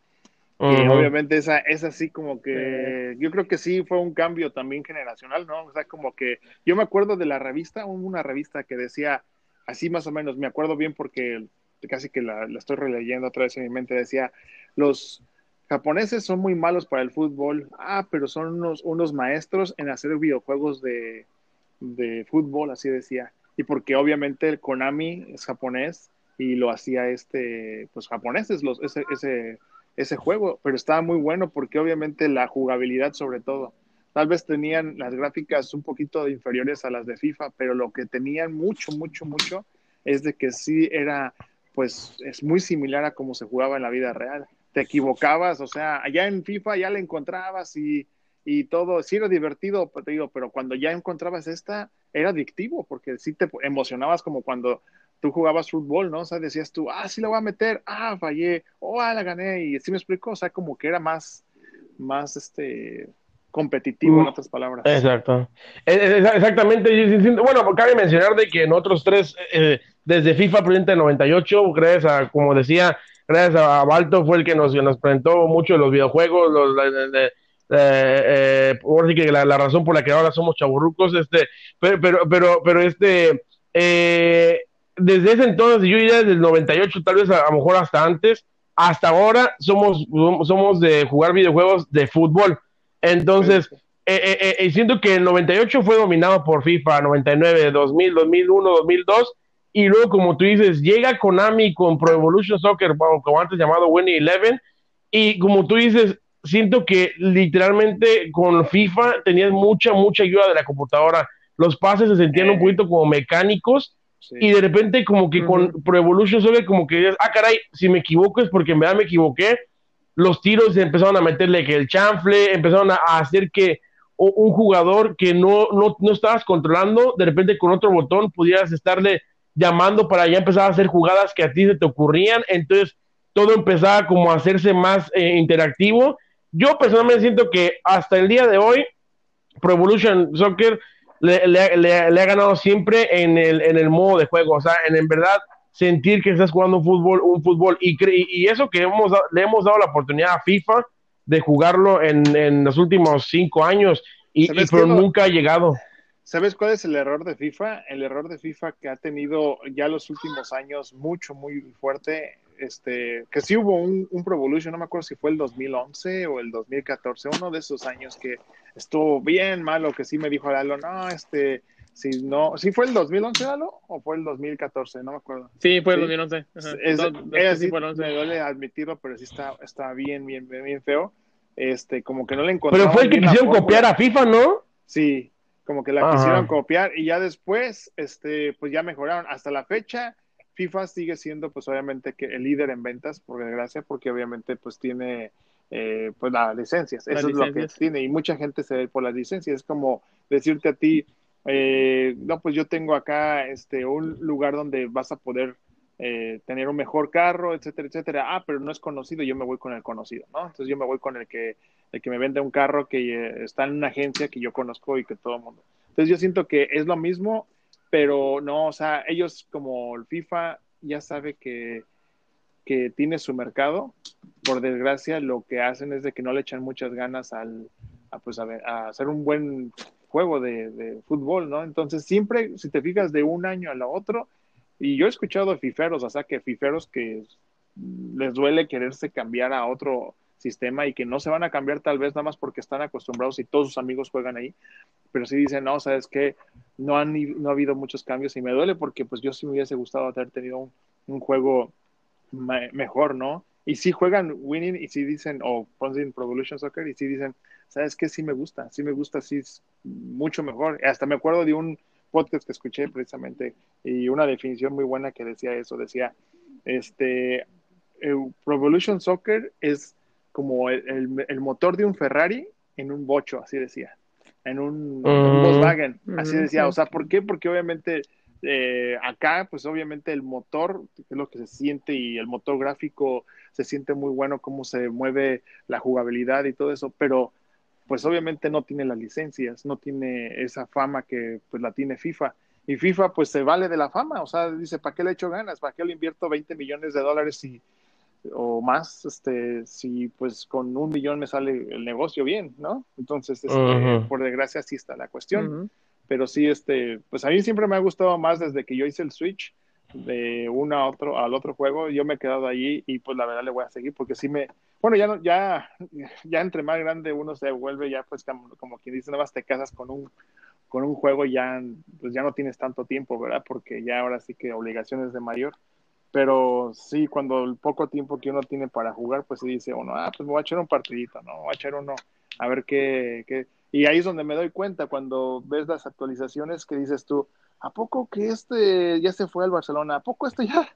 y obviamente esa es así como que yo creo que sí fue un cambio también generacional, ¿no? O sea, como que yo me acuerdo de la revista, una revista que decía así más o menos, me acuerdo bien porque casi que la, estoy releyendo otra vez en mi mente, decía, los japoneses son muy malos para el fútbol, ah, pero son unos, unos maestros en hacer videojuegos de, de fútbol, así decía. Y porque obviamente el Konami es japonés y lo hacía este, pues japoneses, los, ese, ese ese juego, pero estaba muy bueno porque obviamente la jugabilidad sobre todo. Tal vez tenían las gráficas un poquito inferiores a las de FIFA, pero lo que tenían mucho, mucho, mucho es de que sí era, pues es muy similar a cómo se jugaba en la vida real. Te equivocabas, o sea, allá en FIFA ya la encontrabas y, y todo, sí era divertido, te digo, pero cuando ya encontrabas esta, era adictivo porque sí te emocionabas como cuando tú jugabas fútbol, ¿no? O sea, decías tú, ah, sí la voy a meter, ah, fallé, oh, ah, la gané, y así me explico, o sea, como que era más, más, este, competitivo, en mm, otras palabras. Exacto. E, e, exactamente. Bueno, cabe mencionar de que en otros tres, eh, desde FIFA presente 98, gracias a, como decía, gracias a Balto fue el que nos, nos presentó mucho de los videojuegos, los, eh, eh, la, la, razón por la que ahora somos chaburrucos, este, pero, pero, pero, pero este, eh, desde ese entonces, yo diría desde el 98, tal vez a, lo mejor hasta antes, hasta ahora somos, somos de jugar videojuegos de fútbol. Entonces, eh, eh, eh, siento que el 98 fue dominado por FIFA, 99, 2000, 2001, 2002, y luego, como tú dices, llega Konami con Pro Evolution Soccer, como antes llamado Winnie Eleven, y como tú dices, siento que literalmente con FIFA tenías mucha, mucha ayuda de la computadora. Los pases se sentían un poquito como mecánicos, y de repente como que con Pro Evolution Soccer como que ah caray, si me equivoco es porque en verdad me equivoqué, los tiros empezaron a meterle que el chanfle, empezaron a, hacer que un jugador que no, no, no estabas controlando, de repente con otro botón pudieras estarle llamando para ya empezar a hacer jugadas que a ti se te ocurrían, entonces todo empezaba como a hacerse más eh, interactivo. Yo personalmente siento que hasta el día de hoy, Pro Evolution Soccer le, ha ganado siempre en el, en el modo de juego, o sea, en, en verdad sentir que estás jugando un fútbol, un fútbol, y, y eso que hemos, le hemos dado la oportunidad a FIFA de jugarlo en, en los últimos cinco años, y, pero nunca ha llegado. ¿Sabes cuál es el error de FIFA? El error de FIFA que ha tenido ya los últimos años mucho, muy fuerte este, que sí hubo un, un Pro Evolution, no me acuerdo si fue el 2011 o el 2014, uno de esos años que estuvo bien malo, que sí me dijo Lalo, no, este, si no, ¿sí fue el 2011 Lalo o fue el 2014? No me acuerdo. Sí, fue el 2011. Es, sí, me duele admitirlo, pero sí está, está bien, bien, bien, feo. Este, como que no le encontré. Pero fue el que quisieron copiar a FIFA, ¿no? Sí, como que la quisieron copiar y ya después, este, pues ya mejoraron. Hasta la fecha, FIFA sigue siendo pues obviamente que el líder en ventas, por desgracia, porque obviamente pues tiene eh, pues las licencias, eso es lo que tiene. Y mucha gente se ve por las licencias, es como decirte a ti, eh, no pues yo tengo acá este un lugar donde vas a poder eh, tener un mejor carro, etcétera, etcétera, ah, pero no es conocido, yo me voy con el conocido, ¿no? Entonces yo me voy con el que, el que me vende un carro que está en una agencia que yo conozco y que todo el mundo. Entonces yo siento que es lo mismo pero no, o sea, ellos como el FIFA ya sabe que, que tiene su mercado, por desgracia lo que hacen es de que no le echan muchas ganas al, a, pues, a, hacer un buen juego de, de, fútbol, ¿no? Entonces siempre, si te fijas de un año al otro, y yo he escuchado fiferos, o sea, que fiferos que les duele quererse cambiar a otro sistema y que no se van a cambiar tal vez nada más porque están acostumbrados y todos sus amigos juegan ahí, pero sí dicen, no, sabes que no, han, no ha habido muchos cambios y me duele porque pues yo sí me hubiese gustado haber tenido un, juego mejor, ¿no? y sí juegan winning y sí dicen, o ponen Pro Evolution Soccer y sí dicen, ¿sabes qué? Sí me gusta, sí me gusta, sí es mucho mejor. Hasta me acuerdo de un podcast que escuché precisamente y una definición muy buena que decía eso, decía, este, Pro Evolution Soccer es como el, el, motor de un Ferrari en un bocho, así decía, en un, Volkswagen, así decía, o sea, ¿por qué? Porque obviamente eh, acá, pues obviamente el motor, que es lo que se siente y el motor gráfico se siente muy bueno, cómo se mueve la jugabilidad y todo eso, pero pues obviamente no tiene las licencias, no tiene esa fama que pues la tiene FIFA. Y FIFA pues se vale de la fama, o sea, dice, ¿para qué le echo ganas? ¿Para qué le invierto 20 millones de dólares si, o más, este, si pues con un millón me sale el negocio bien, ¿no? Entonces, este, por desgracia, así está la cuestión. Pero sí, este, pues a mí siempre me ha gustado más desde que yo hice el switch de uno a otro, al otro juego, yo me he quedado allí y pues la verdad le voy a seguir porque sí me, bueno, ya, ya, ya entre más grande uno se vuelve, ya pues como, como quien dice, nada más te casas con un, con un juego ya, pues ya no tienes tanto tiempo, ¿verdad? Porque ya ahora sí que obligaciones de mayor. Pero sí, cuando el poco tiempo que uno tiene para jugar, pues se dice uno, ah, pues me voy a echar un partidito, ¿no? Voy a echar uno, a ver qué, qué. Y ahí es donde me doy cuenta, cuando ves las actualizaciones que dices tú, ¿a poco que este ya se fue al Barcelona? ¿A poco este ya?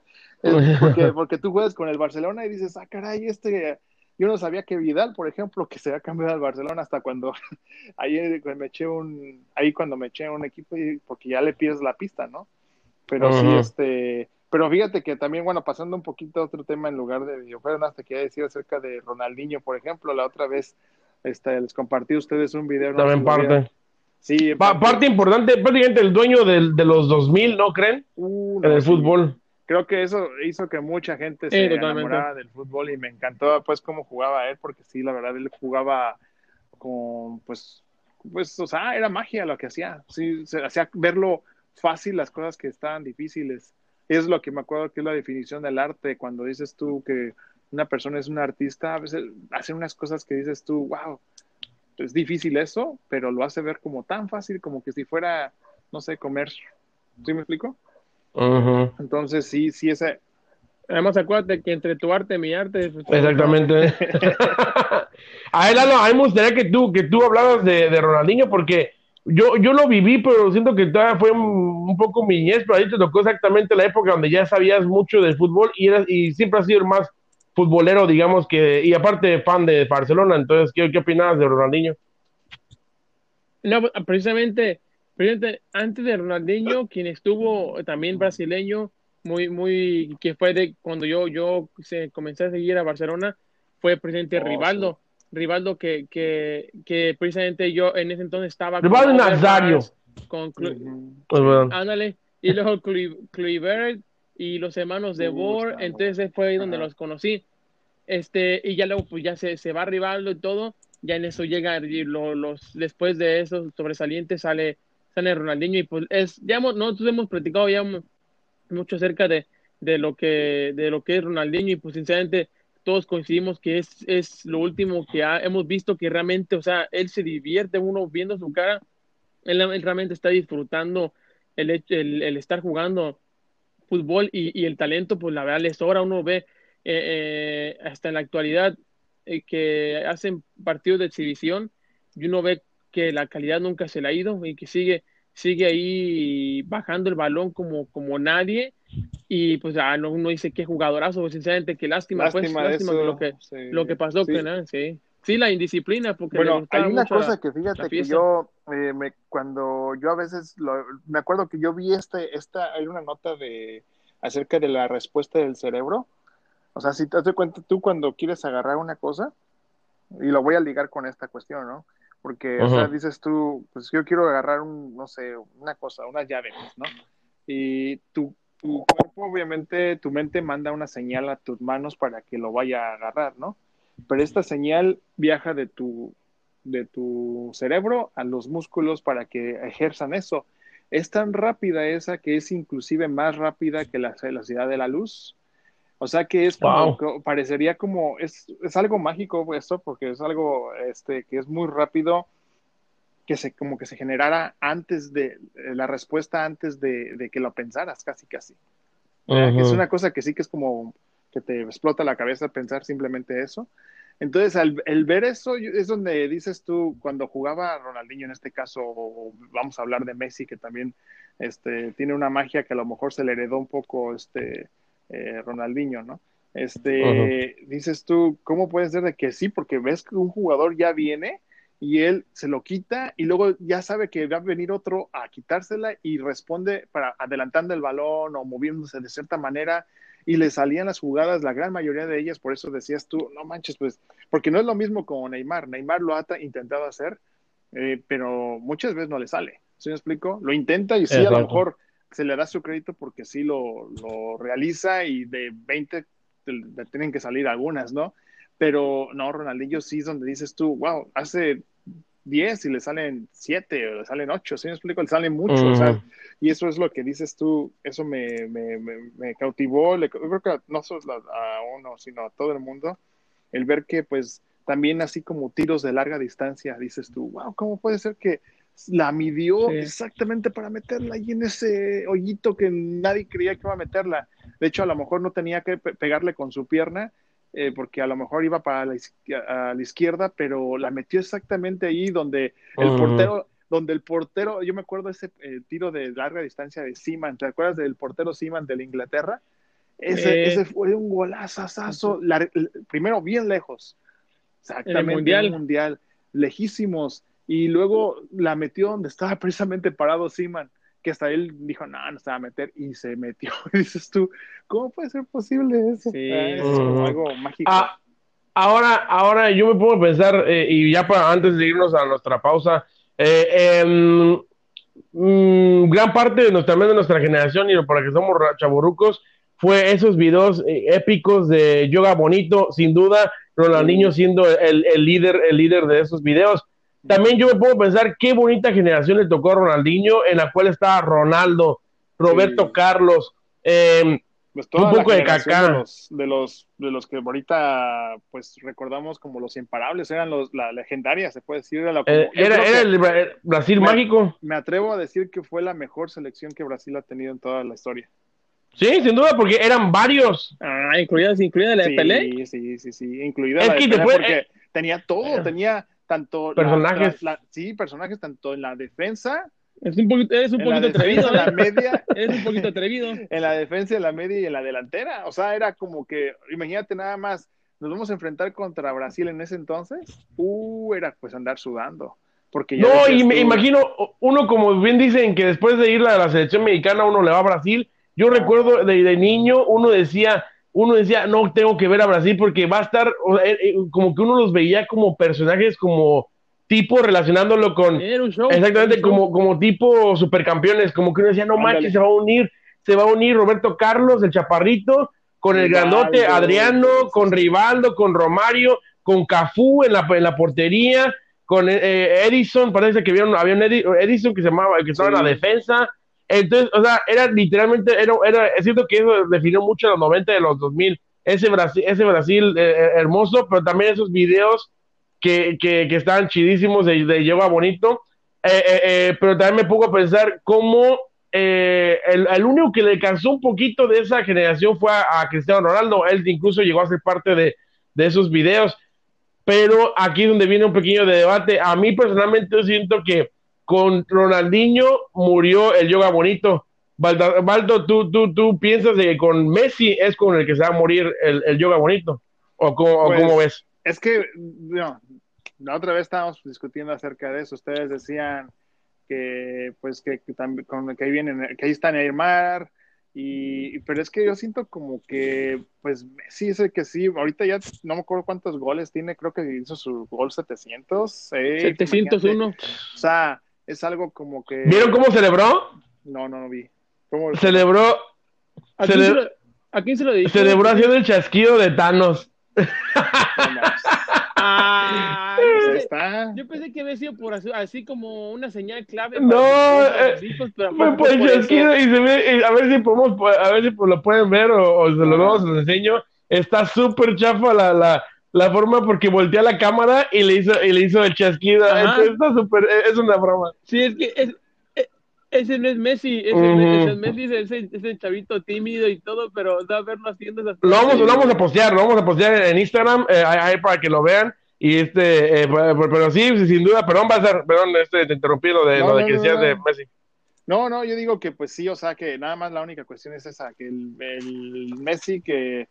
Porque, porque tú juegas con el Barcelona y dices, ah, caray, este yo no sabía que Vidal, por ejemplo, que se había cambiado al Barcelona hasta cuando ahí me eché un, ahí cuando me eché un equipo porque ya le pides la pista, ¿no? Pero sí, este, pero fíjate que también, bueno, pasando un poquito a otro tema en lugar de videojuegos, hasta quería decir acerca de Ronaldinho, por ejemplo, la otra vez este, les compartí a ustedes un video. También parte. Sí, parte importante, prácticamente el dueño del, de los 2000, ¿no creen? Uh, en el fútbol. Creo que eso hizo que mucha gente se enamorara del fútbol y me encantó pues cómo jugaba él, porque sí, la verdad, él jugaba con, pues, pues, o sea, era magia lo que hacía, sí, se hacía verlo fácil las cosas que estaban difíciles. Es lo que me acuerdo que es la definición del arte, cuando dices tú que una persona es un artista, a veces hace unas cosas que dices tú, wow, es difícil eso, pero lo hace ver como tan fácil como que si fuera, no sé, comer. ¿Sí me explico? Entonces, sí, sí, ese. Además, acuérdate que entre tu arte y mi arte. Pues, Exactamente. a él, a mí me gustaría que tú, que tú hablaras de, de, Ronaldinho, porque yo, yo lo viví, pero siento que todavía fue un, poco mi niñez, pero ahí te tocó exactamente la época donde ya sabías mucho del fútbol y, eras, y siempre has sido el más futbolero, digamos, que y aparte fan de Barcelona. Entonces, ¿qué, qué opinabas de Ronaldinho? No, precisamente antes de Ronaldinho, quien estuvo también brasileño, muy, muy, que fue de cuando yo, yo se, comencé a seguir a Barcelona, fue presidente oh, Rivaldo. Rivaldo que, que, que, precisamente yo en ese entonces estaba Rivaldo Nazario. Con uh ándale, y luego Kluivert y los hermanos de Bor, entonces fue ahí donde los conocí. Este, y ya luego pues ya se, se va Rivaldo y todo, ya en eso llega los, después de eso sobresalientes sale sale Ronaldinho y pues es, ya hemos, nosotros hemos platicado ya mucho acerca de, de, lo que, de lo que es Ronaldinho y pues sinceramente todos coincidimos que es, es lo último que hemos visto que realmente, o sea, él se divierte uno viendo su cara, él, realmente está disfrutando el, el, el, estar jugando fútbol y, y, el talento, pues la verdad les sobra, uno ve eh, eh, hasta en la actualidad eh, que hacen partidos de exhibición y uno ve que la calidad nunca se le ha ido y que sigue, sigue ahí bajando el balón como, como nadie. Y pues ah, uno dice que jugadorazo, pues, sinceramente, qué lástima, pues, lástima lo que, lo que pasó, sí. Que, sí. Sí, la indisciplina, porque bueno, hay una cosa que fíjate que yo, eh, me, cuando yo a veces, me acuerdo que yo vi este, esta, hay una nota de, acerca de la respuesta del cerebro, o sea, si te das cuenta, tú cuando quieres agarrar una cosa, y lo voy a ligar con esta cuestión, ¿no? Porque, o sea, dices tú, pues yo quiero agarrar un, no sé, una cosa, una llave, ¿no? Y tu, tu cuerpo, obviamente, tu mente manda una señal a tus manos para que lo vaya a agarrar, ¿no? Pero esta señal viaja de tu, de tu cerebro a los músculos para que ejerzan eso. Es tan rápida esa que es inclusive más rápida que la velocidad de la luz. O sea que es como, parecería como, es, es, algo mágico esto, porque es algo este, que es muy rápido, que se, como que se generara antes de, eh, la respuesta antes de, que lo pensaras, casi, casi. Es una cosa que sí que es como, que te explota la cabeza pensar simplemente eso. Entonces, al, el ver eso es donde dices tú, cuando jugaba Ronaldinho en este caso, o vamos a hablar de Messi, que también este, tiene una magia que a lo mejor se le heredó un poco este, eh, Ronaldinho, ¿no? Este, dices tú, ¿cómo puede ser de que sí? Porque ves que un jugador ya viene y él se lo quita y luego ya sabe que va a venir otro a quitársela y responde para adelantando el balón o moviéndose de cierta manera y le salían las jugadas, la gran mayoría de ellas, por eso decías tú, no manches, pues, porque no es lo mismo como Neymar, Neymar lo ha intentado hacer, eh, pero muchas veces no le sale, ¿sí me explico? Lo intenta y sí, a lo mejor se le da su crédito porque sí lo, lo realiza y de 20 le tienen que salir algunas, ¿no? Pero no, Ronaldinho sí es donde dices tú, wow, hace 10 y le salen 7 o le salen 8, ¿sí me explico? Le salen mucho, o sea, y eso es lo que dices tú, eso me, me, me, cautivó, le, creo que no solo a uno, sino a todo el mundo, el ver que pues también así como tiros de larga distancia, dices tú, wow, ¿cómo puede ser que la midió exactamente para meterla ahí en ese hoyito que nadie creía que iba a meterla? De hecho, a lo mejor no tenía que pegarle con su pierna, eh, porque a lo mejor iba para la, a la izquierda, pero la metió exactamente ahí donde el portero, donde el portero, yo me acuerdo ese eh, tiro de larga distancia de Seaman, ¿te acuerdas del portero Seaman de la Inglaterra? Ese, ese fue un golazazazo, primero bien lejos, exactamente, mundial. mundial, lejísimos, y luego la metió donde estaba precisamente parado Seaman que hasta él dijo, no, no se va a meter y se metió. Y dices tú, ¿cómo puede ser posible eso? Sí, ah, es como algo mágico. Ah, ahora, ahora yo me pongo a pensar, eh, y ya para antes de irnos a nuestra pausa, eh, mm, gran parte de nuestra, de nuestra generación y para que somos chaburrucos fue esos videos eh, épicos de yoga bonito, sin duda, Ronaldinho siendo el, el, líder, el líder de esos videos. También yo me puedo pensar qué bonita generación le tocó a Ronaldinho, en la cual estaba Ronaldo, Roberto Carlos, eh, pues un poco de Kaká. De los, de los, que ahorita pues recordamos como los imparables, eran los, la legendaria, se puede decir. Era, eh, el Brasil mágico. Me atrevo a decir que fue la mejor selección que Brasil ha tenido en toda la historia. Sí, sin duda, porque eran varios. Ah, incluida, incluida la de Pelé. Sí, sí, sí, sí, incluida la de Pelé porque eh, tenía todo, tenía tanto personajes. sí, personajes tanto en la defensa. Es un poquito, es un poquito atrevido. En la ¿eh? media. es un poquito atrevido. En la defensa, en la media y en la delantera. O sea, era como que, imagínate nada más, nos vamos a enfrentar contra Brasil en ese entonces. Uh, era pues andar sudando. Porque no, y me imagino, uno como bien dicen que después de ir a la selección mexicana uno le va a Brasil. Yo recuerdo de, de niño, uno decía, uno decía, no tengo que ver a Brasil porque va a estar, eh, eh, como que uno los veía como personajes, como tipo relacionándolo con, exactamente, como, como tipo supercampeones, como que uno decía, no manches, se va a unir, se va a unir Roberto Carlos, el chaparrito, con el grandote Adriano, con Rivaldo, con Romario, con Cafú en la, en la portería, con eh, Edison, parece que vieron, había un Edison que se llamaba, que estaba en la defensa, entonces, o sea, era literalmente, era, era, es cierto que eso definió mucho los 90 de los 2000, ese Brasil, ese Brasil eh, eh, hermoso, pero también esos videos que, que, que estaban chidísimos de, de Lleva Bonito, eh, pero también me pongo a pensar cómo el, el, único que le cansó un poquito de esa generación fue a, Cristiano Ronaldo, él incluso llegó a ser parte de, de esos videos, pero aquí es donde viene un pequeño debate, a mí personalmente yo siento que con Ronaldinho murió el yoga bonito. Baldo, ¿tú, tú, tú piensas que con Messi es con el que se va a morir el, yoga bonito? ¿O cómo, pues, ves? Es que, no, la otra vez estábamos discutiendo acerca de eso. Ustedes decían que, pues, que, que, que ahí vienen, que ahí está Neymar, y, pero es que yo siento como que, pues, Messi sé que sí. Ahorita ya no me acuerdo cuántos goles tiene, creo que hizo su gol 700. 701. O sea, es algo como que... ¿Vieron cómo celebró? No, no, no vi. ¿Cómo... Celebró... ¿A quién, se lo, ¿A quién se lo dijo? Celebró haciendo el chasquido de Thanos. Ah, pues está. Yo pensé que había sido por así, así como una señal clave. No, eh, el chasquido y se ve, a ver si podemos, a ver si lo pueden ver o, o se lo vamos, los enseño. Está súper chafa la, la, la forma porque voltea la cámara y le hizo, y le hizo el chasquido. Entonces está súper, es una broma. Sí, es que es, ese no es Messi, ese, no es Messi es ese, chavito tímido y todo, pero da verlo haciendo esas cosas. Lo vamos, lo vamos a postear, lo vamos a postear en Instagram, eh, ahí para que lo vean. Y este, eh, pero sí, sin duda, perdón, va a ser, perdón, este, te interrumpí lo de, lo de que decías de Messi. No, no, yo digo que pues sí, o sea, que nada más la única cuestión es esa, que el, el Messi que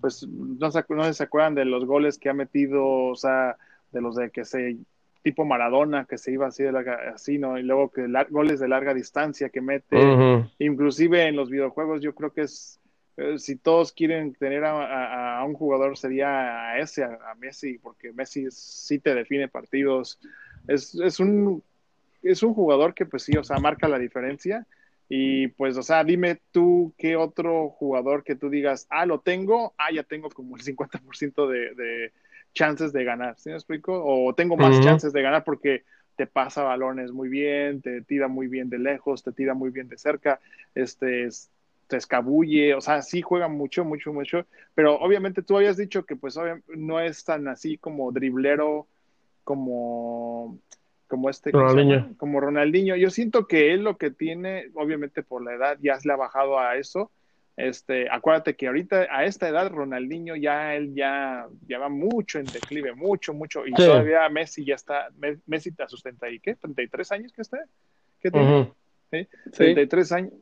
pues no se, no se acuerdan de los goles que ha metido, o sea, de los de que se tipo Maradona que se iba así de larga, así, ¿no? Y luego que goles de larga distancia que mete, inclusive en los videojuegos yo creo que es, eh, si todos quieren tener a, un jugador sería a ese, a, Messi, porque Messi sí te define partidos, es, es, un, es un jugador que pues sí, o sea, marca la diferencia. Y pues, o sea, dime tú qué otro jugador que tú digas, ah, lo tengo, ah, ya tengo como el 50% de, de chances de ganar, ¿sí me explico? O tengo más chances de ganar porque te pasa balones muy bien, te tira muy bien de lejos, te tira muy bien de cerca, este, te escabulle, o sea, sí juega mucho, mucho, mucho, pero obviamente tú habías dicho que pues no es tan así como driblero como como este Ronaldinho. como Ronaldinho. Yo siento que él lo que tiene, obviamente por la edad ya se le ha bajado a eso, este, acuérdate que ahorita a esta edad Ronaldinho ya él ya, ya va mucho en declive, mucho, mucho, y todavía Messi ya está, Messi a sus 30 y qué, 33 años que está, ¿qué tiene? ¿Sí? 33 años.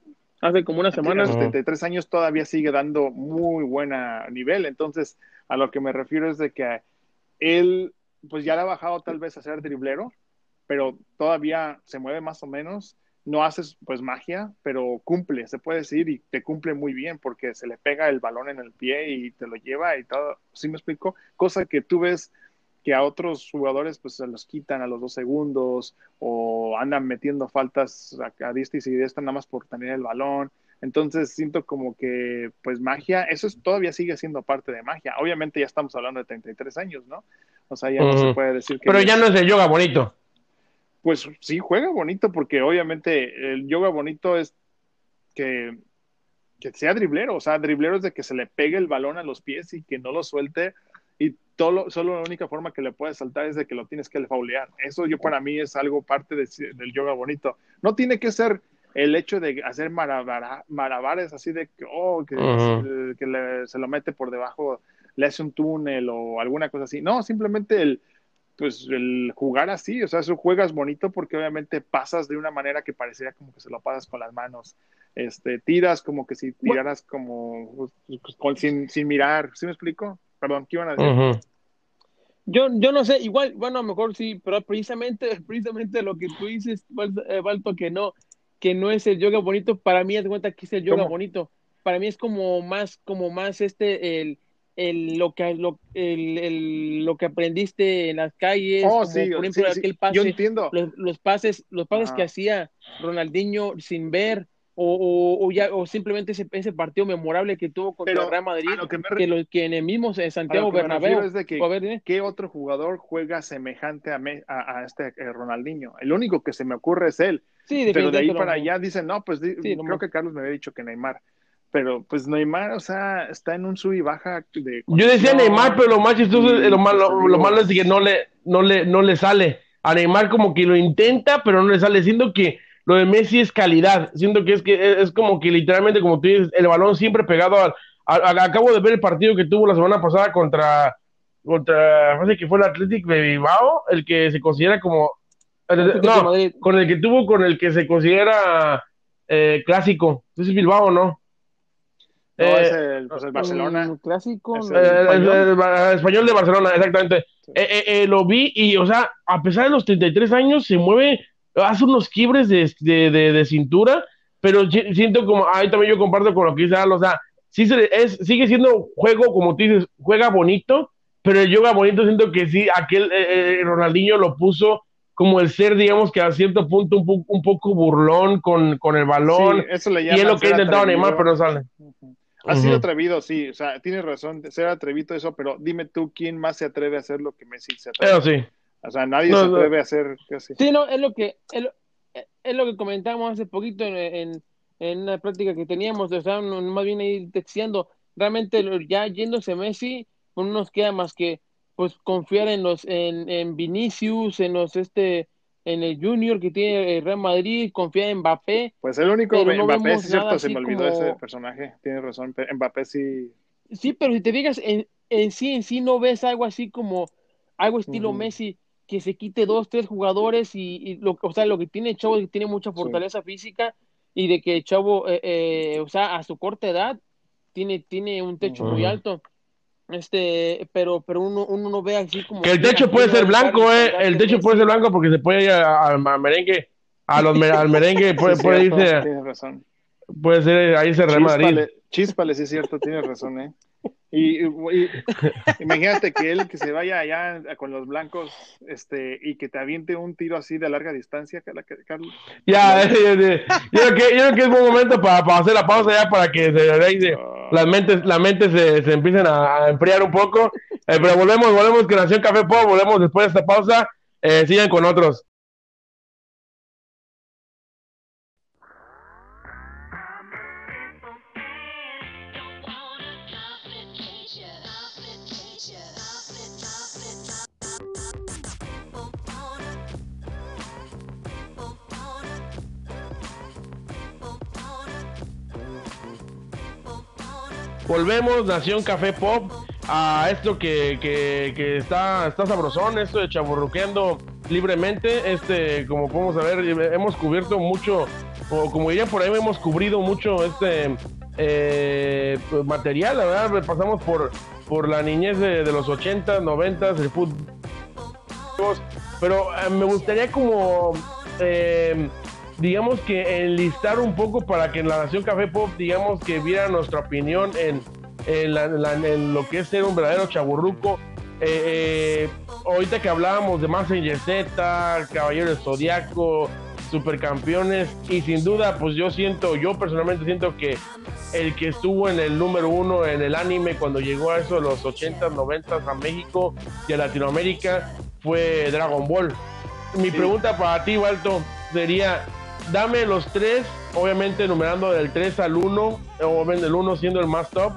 Hace como una semana. A sus 33 años todavía sigue dando muy buena nivel, entonces a lo que me refiero es de que él pues ya le ha bajado tal vez a ser driblero, pero todavía se mueve más o menos no haces pues magia, pero cumple, se puede decir, y te cumple muy bien porque se le pega el balón en el pie y te lo lleva y todo, ¿sí me explico? Cosa que tú ves que a otros jugadores pues se los quitan a los dos segundos o andan metiendo faltas a, a y siniestra nada más por tener el balón. Entonces siento como que pues magia, eso todavía sigue siendo parte de magia. Obviamente ya estamos hablando de 33 años, ¿no? O sea, ya no se puede decir que... Pero ya no es el yoga bonito pues sí juega bonito porque obviamente el yoga bonito es que, sea driblero, o sea, driblero es de que se le pegue el balón a los pies y que no lo suelte y todo, solo la única forma que le puede saltar es de que lo tienes que faulear. Eso yo para mí es algo parte del yoga bonito. No tiene que ser el hecho de hacer malabares así de que, oh, que, se lo mete por debajo, le hace un túnel o alguna cosa así. No, simplemente el, pues el jugar así, o sea, eso juegas bonito porque obviamente pasas de una manera que parecería como que se lo pasas con las manos, este, tiras como que si tiraras como pues, sin, sin, mirar, ¿sí me explico? Perdón, ¿qué iban a decir? Yo, yo no sé, igual, bueno, a lo mejor sí, pero precisamente, precisamente lo que tú dices, Balto, eh, que no, que no es el yoga bonito, para mí es cuenta que es el yoga bonito, para mí es como más, como más este, el, el, lo que lo, el, lo que aprendiste en las calles, oh, por ejemplo aquel pase, yo entiendo. Los, pases, los pases que hacía Ronaldinho sin ver, o, o, ya, o simplemente ese, ese, partido memorable que tuvo contra el Real Madrid, que, lo, que en el mismo Santiago Bernabéu. Es de que, ¿Qué otro jugador juega semejante a, a, este eh, Ronaldinho? El único que se me ocurre es él. Sí, pero de ahí para allá dicen, no, pues creo que Carlos me había dicho que Neymar pero pues Neymar, o sea, está en un sub y baja de... Yo decía Neymar, pero lo más chistoso, lo malo, lo malo es que no le, no le, no le sale. A Neymar como que lo intenta, pero no le sale. Siento que lo de Messi es calidad. Siento que es que es como que literalmente, como tú dices, el balón siempre pegado al... acabo de ver el partido que tuvo la semana pasada contra, contra, sé que fue el Athletic de Bilbao, el que se considera como... No, con el que tuvo, con el que se considera eh, clásico. Entonces Bilbao, ¿no? No, es eh, el, pues el Barcelona. clásico. el, español. de Barcelona, exactamente. Eh, eh, lo vi y, o sea, a pesar de los 33 años, se mueve, hace unos quibres de, de, de, cintura, pero siento como, ahí también yo comparto con lo que dice Al, o sea, sí es, sigue siendo juego, como tú dices, juega bonito, pero el yoga bonito siento que sí, aquel Ronaldinho lo puso como el ser, digamos que a cierto punto un, un poco burlón con, con el balón. eso le y es lo que ha intentado Neymar, pero no sale. Ha sido atrevido, sí, o sea, tienes razón, ser atrevido eso, pero dime tú quién más se atreve a hacer lo que Messi se atreve. Pero sí. O sea, nadie se atreve a hacer casi. Sí, no, es lo que es, lo que comentábamos hace poquito en, en, en, una práctica que teníamos, o sea, más bien ahí texteando, realmente ya yéndose Messi, no nos queda más que pues confiar en los en, en Vinicius, en los este en el Junior que tiene el Real Madrid, confía en Mbappé. Pues el único no Mbappé, sí es cierto, se me olvidó como- ese personaje, tienes razón, Mbappé sí, Sí, pero si te digas, en, en sí, en sí no ves algo así como algo estilo. Messi, que se quite dos, tres jugadores y, y lo, o sea, lo que tiene Chavo es que tiene mucha fortaleza física y de que Chavo, eh, eh, o sea, a su corta edad tiene, tiene un techo muy alto. Este, pero, pero uno, uno no ve así como Que el que techo aquí puede ser blanco, eh. El techo puede ser blanco porque se puede ir a- a- a merengue. A los al merengue puede, sí, puede cierto, irse, tienes razón. puede ser ahí se Madrid. Sí es cierto, tienes razón, ¿eh? Y, y- imagínate que él que se vaya allá con los blancos este, y que te aviente un tiro así de larga distancia, Carlos. Ya, yo, creo que, yo creo que es buen momento para, para hacer la pausa ya para que se, se- las mentes, las mentes se, se empiecen a, a enfriar un poco. Eh, pero volvemos, volvemos que Nación Café Pop, volvemos después de esta pausa. Eh, sigan con otros. Volvemos, Nación Café Pop, a esto que, que, que está, está sabrosón, esto de chaburruqueando libremente. Este, como podemos ver, hemos cubierto mucho, o como dirían por ahí, hemos cubrido mucho este eh, pues, material, la verdad, pasamos por, por la niñez de, de los 80, 90, el fútbol. Pero eh, me gustaría como eh, digamos que enlistar un poco para que en la Nación Café Pop, digamos que viera nuestra opinión en, en, la- la- en lo que es ser un verdadero chaburruco. Eh, eh, ahorita que hablábamos de Mazinger Z, Caballero del Zodiaco, Supercampeones, y sin duda, pues yo siento, yo personalmente siento que el que estuvo en el número uno en el anime cuando llegó a eso de los 80s, 90s a México y a Latinoamérica fue Dragon Ball. Mi Sí. pregunta para ti, Walto, sería, dame los tres, obviamente numerando del 3 al 1, obviamente el 1 siendo el más top,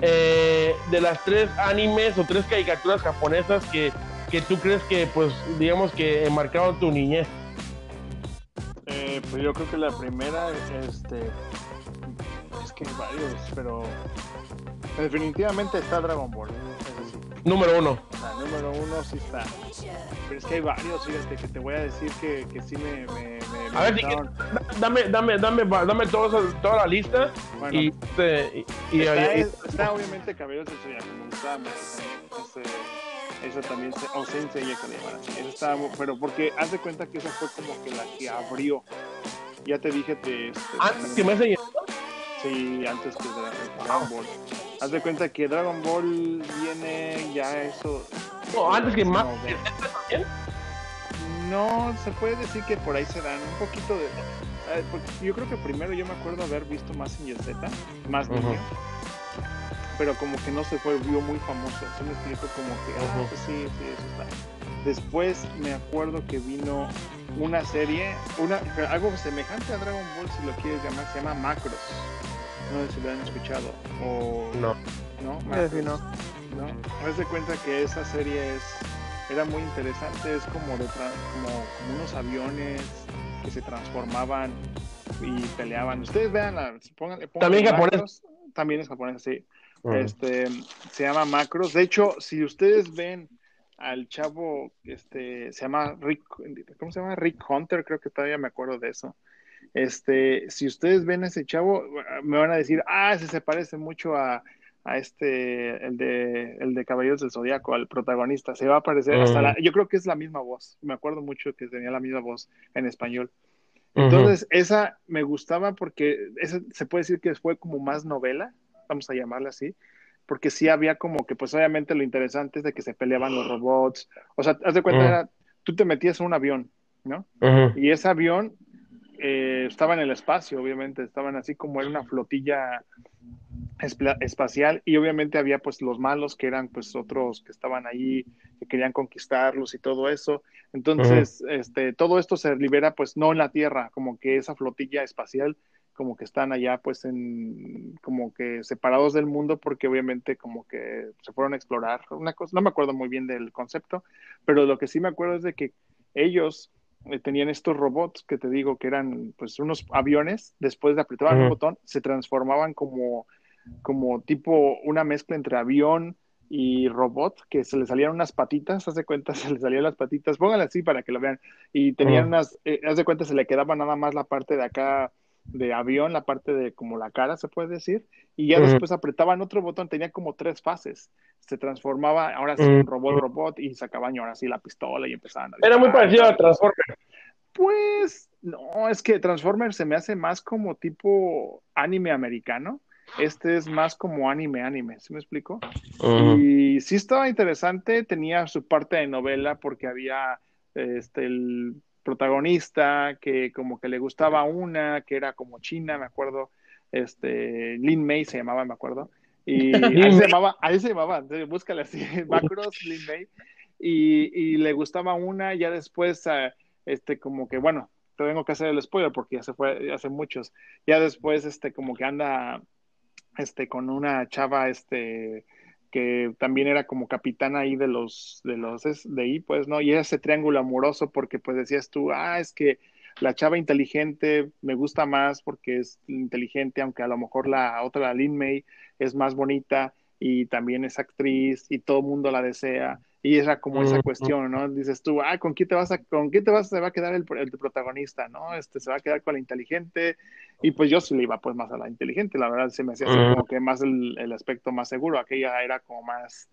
eh, de las tres animes o tres caricaturas japonesas que, que tú crees que, pues, digamos que marcaron tu niñez. Eh, pues yo creo que la primera, este, es que hay varios, pero definitivamente está Dragon Ball, sí. Número uno. La número uno sí está. Pero es que hay varios, fíjate, que te voy a decir que, que sí me, me, me- me A ver, si gustaron. Dame, dame, dame, dame toda la lista Bueno, y, este, y, está, y- está obviamente Caballeros del Zodiaco, me gustaba también. Ese- eso también, se, o Saint Seiya que le llaman así. Estaba, pero porque haz de cuenta que esa fue como que la que abrió. Ya te dije, te, este, antes que me enseñes. Sí, antes que que Dragon Ball. Haz de cuenta que Dragon Ball viene ya eso. No, antes que más. No, se puede decir que por ahí se dan un poquito de. eh, yo creo que primero yo me acuerdo haber visto más en Z, más niño. Pero como que no se fue, vio muy famoso. Se me explico como que, ah, pues sí, sí, eso está. Después me acuerdo que vino una serie, una algo semejante a Dragon Ball, si lo quieres llamar, se llama Macros. No sé si lo han escuchado. O, No. ¿no? Sí, no. ¿no? Haz de cuenta que esa serie es, era muy interesante, es como, de tra- como, como unos aviones que se transformaban y peleaban. Ustedes vean, la, pónganle, También japonés. También es japonés, sí. Mm. Este, se llama Macros. De hecho, si ustedes ven al chavo, este, se llama Rick, ¿cómo se llama? Rick Hunter, creo que todavía me acuerdo de eso. Este, si ustedes ven a ese chavo, me van a decir, ah, ese se parece mucho a, a este, el de, el de Caballeros del Zodiaco, al protagonista. Se va a parecer Mm. hasta la, yo creo que es la misma voz. Me acuerdo mucho que tenía la misma voz en español. Entonces, esa me gustaba porque esa se puede decir que fue como más novela, vamos a llamarla así, porque sí había como que, pues obviamente lo interesante es de que se peleaban los robots, o sea, haz de cuenta, Mm. era- tú te metías en un avión, ¿no? Y ese avión eh, estaba en el espacio, obviamente, estaban así como era una flotilla espacial y obviamente había pues los malos que eran pues otros que estaban ahí, que querían conquistarlos y todo eso. Entonces, este, todo esto se libera pues no en la Tierra, como que esa flotilla espacial como que están allá pues en como que separados del mundo porque obviamente como que se fueron a explorar una cosa, no me acuerdo muy bien del concepto, pero lo que sí me acuerdo es de que ellos tenían estos robots que te digo que eran pues unos aviones, después de apretar el botón, se transformaban como, como tipo una mezcla entre avión y robot, que se le salían unas patitas, haz de cuenta, se le salían las patitas, pónganle así para que lo vean, y tenían unas, eh, haz de cuenta, se le quedaba nada más la parte de acá de avión, la parte de como la cara, se puede decir, y ya después apretaban otro botón, tenía como tres fases, se transformaba ahora sí en robot, robot, y sacaban ahora sí la pistola y empezaban a... Era muy parecido a Transformers. Pues, no, es que Transformers se me hace más como tipo anime americano, este es más como anime, anime, ¿sí me explico? Y sí estaba interesante, tenía su parte de novela porque había este, el protagonista que como que le gustaba una, que era como china, me acuerdo, este, Lin May se llamaba, me acuerdo, y ahí se llamaba, ahí se llamaba, búscale así, Macros, Lin May, y, y, le gustaba una, ya después, uh, este, como que, bueno, tengo que hacer el spoiler porque ya se fue hace muchos, ya después, este, como que anda, este, con una chava, este, que también era como capitana ahí de los, de los, de ahí, pues, ¿no? Y era ese triángulo amoroso porque pues decías tú, ah, es que la chava inteligente me gusta más porque es inteligente, aunque a lo mejor la otra, la Lin May, es más bonita y también es actriz y todo el mundo la desea. Y era como esa cuestión, ¿no? Dices tú, ah, ¿con quién te vas a, con quién te vas, se va a quedar el, el, protagonista, ¿no? Este, se va a quedar con la inteligente. Y pues yo sí le iba pues más a la inteligente, la verdad se me hacía como que más el, el, aspecto más seguro. Aquella era como más,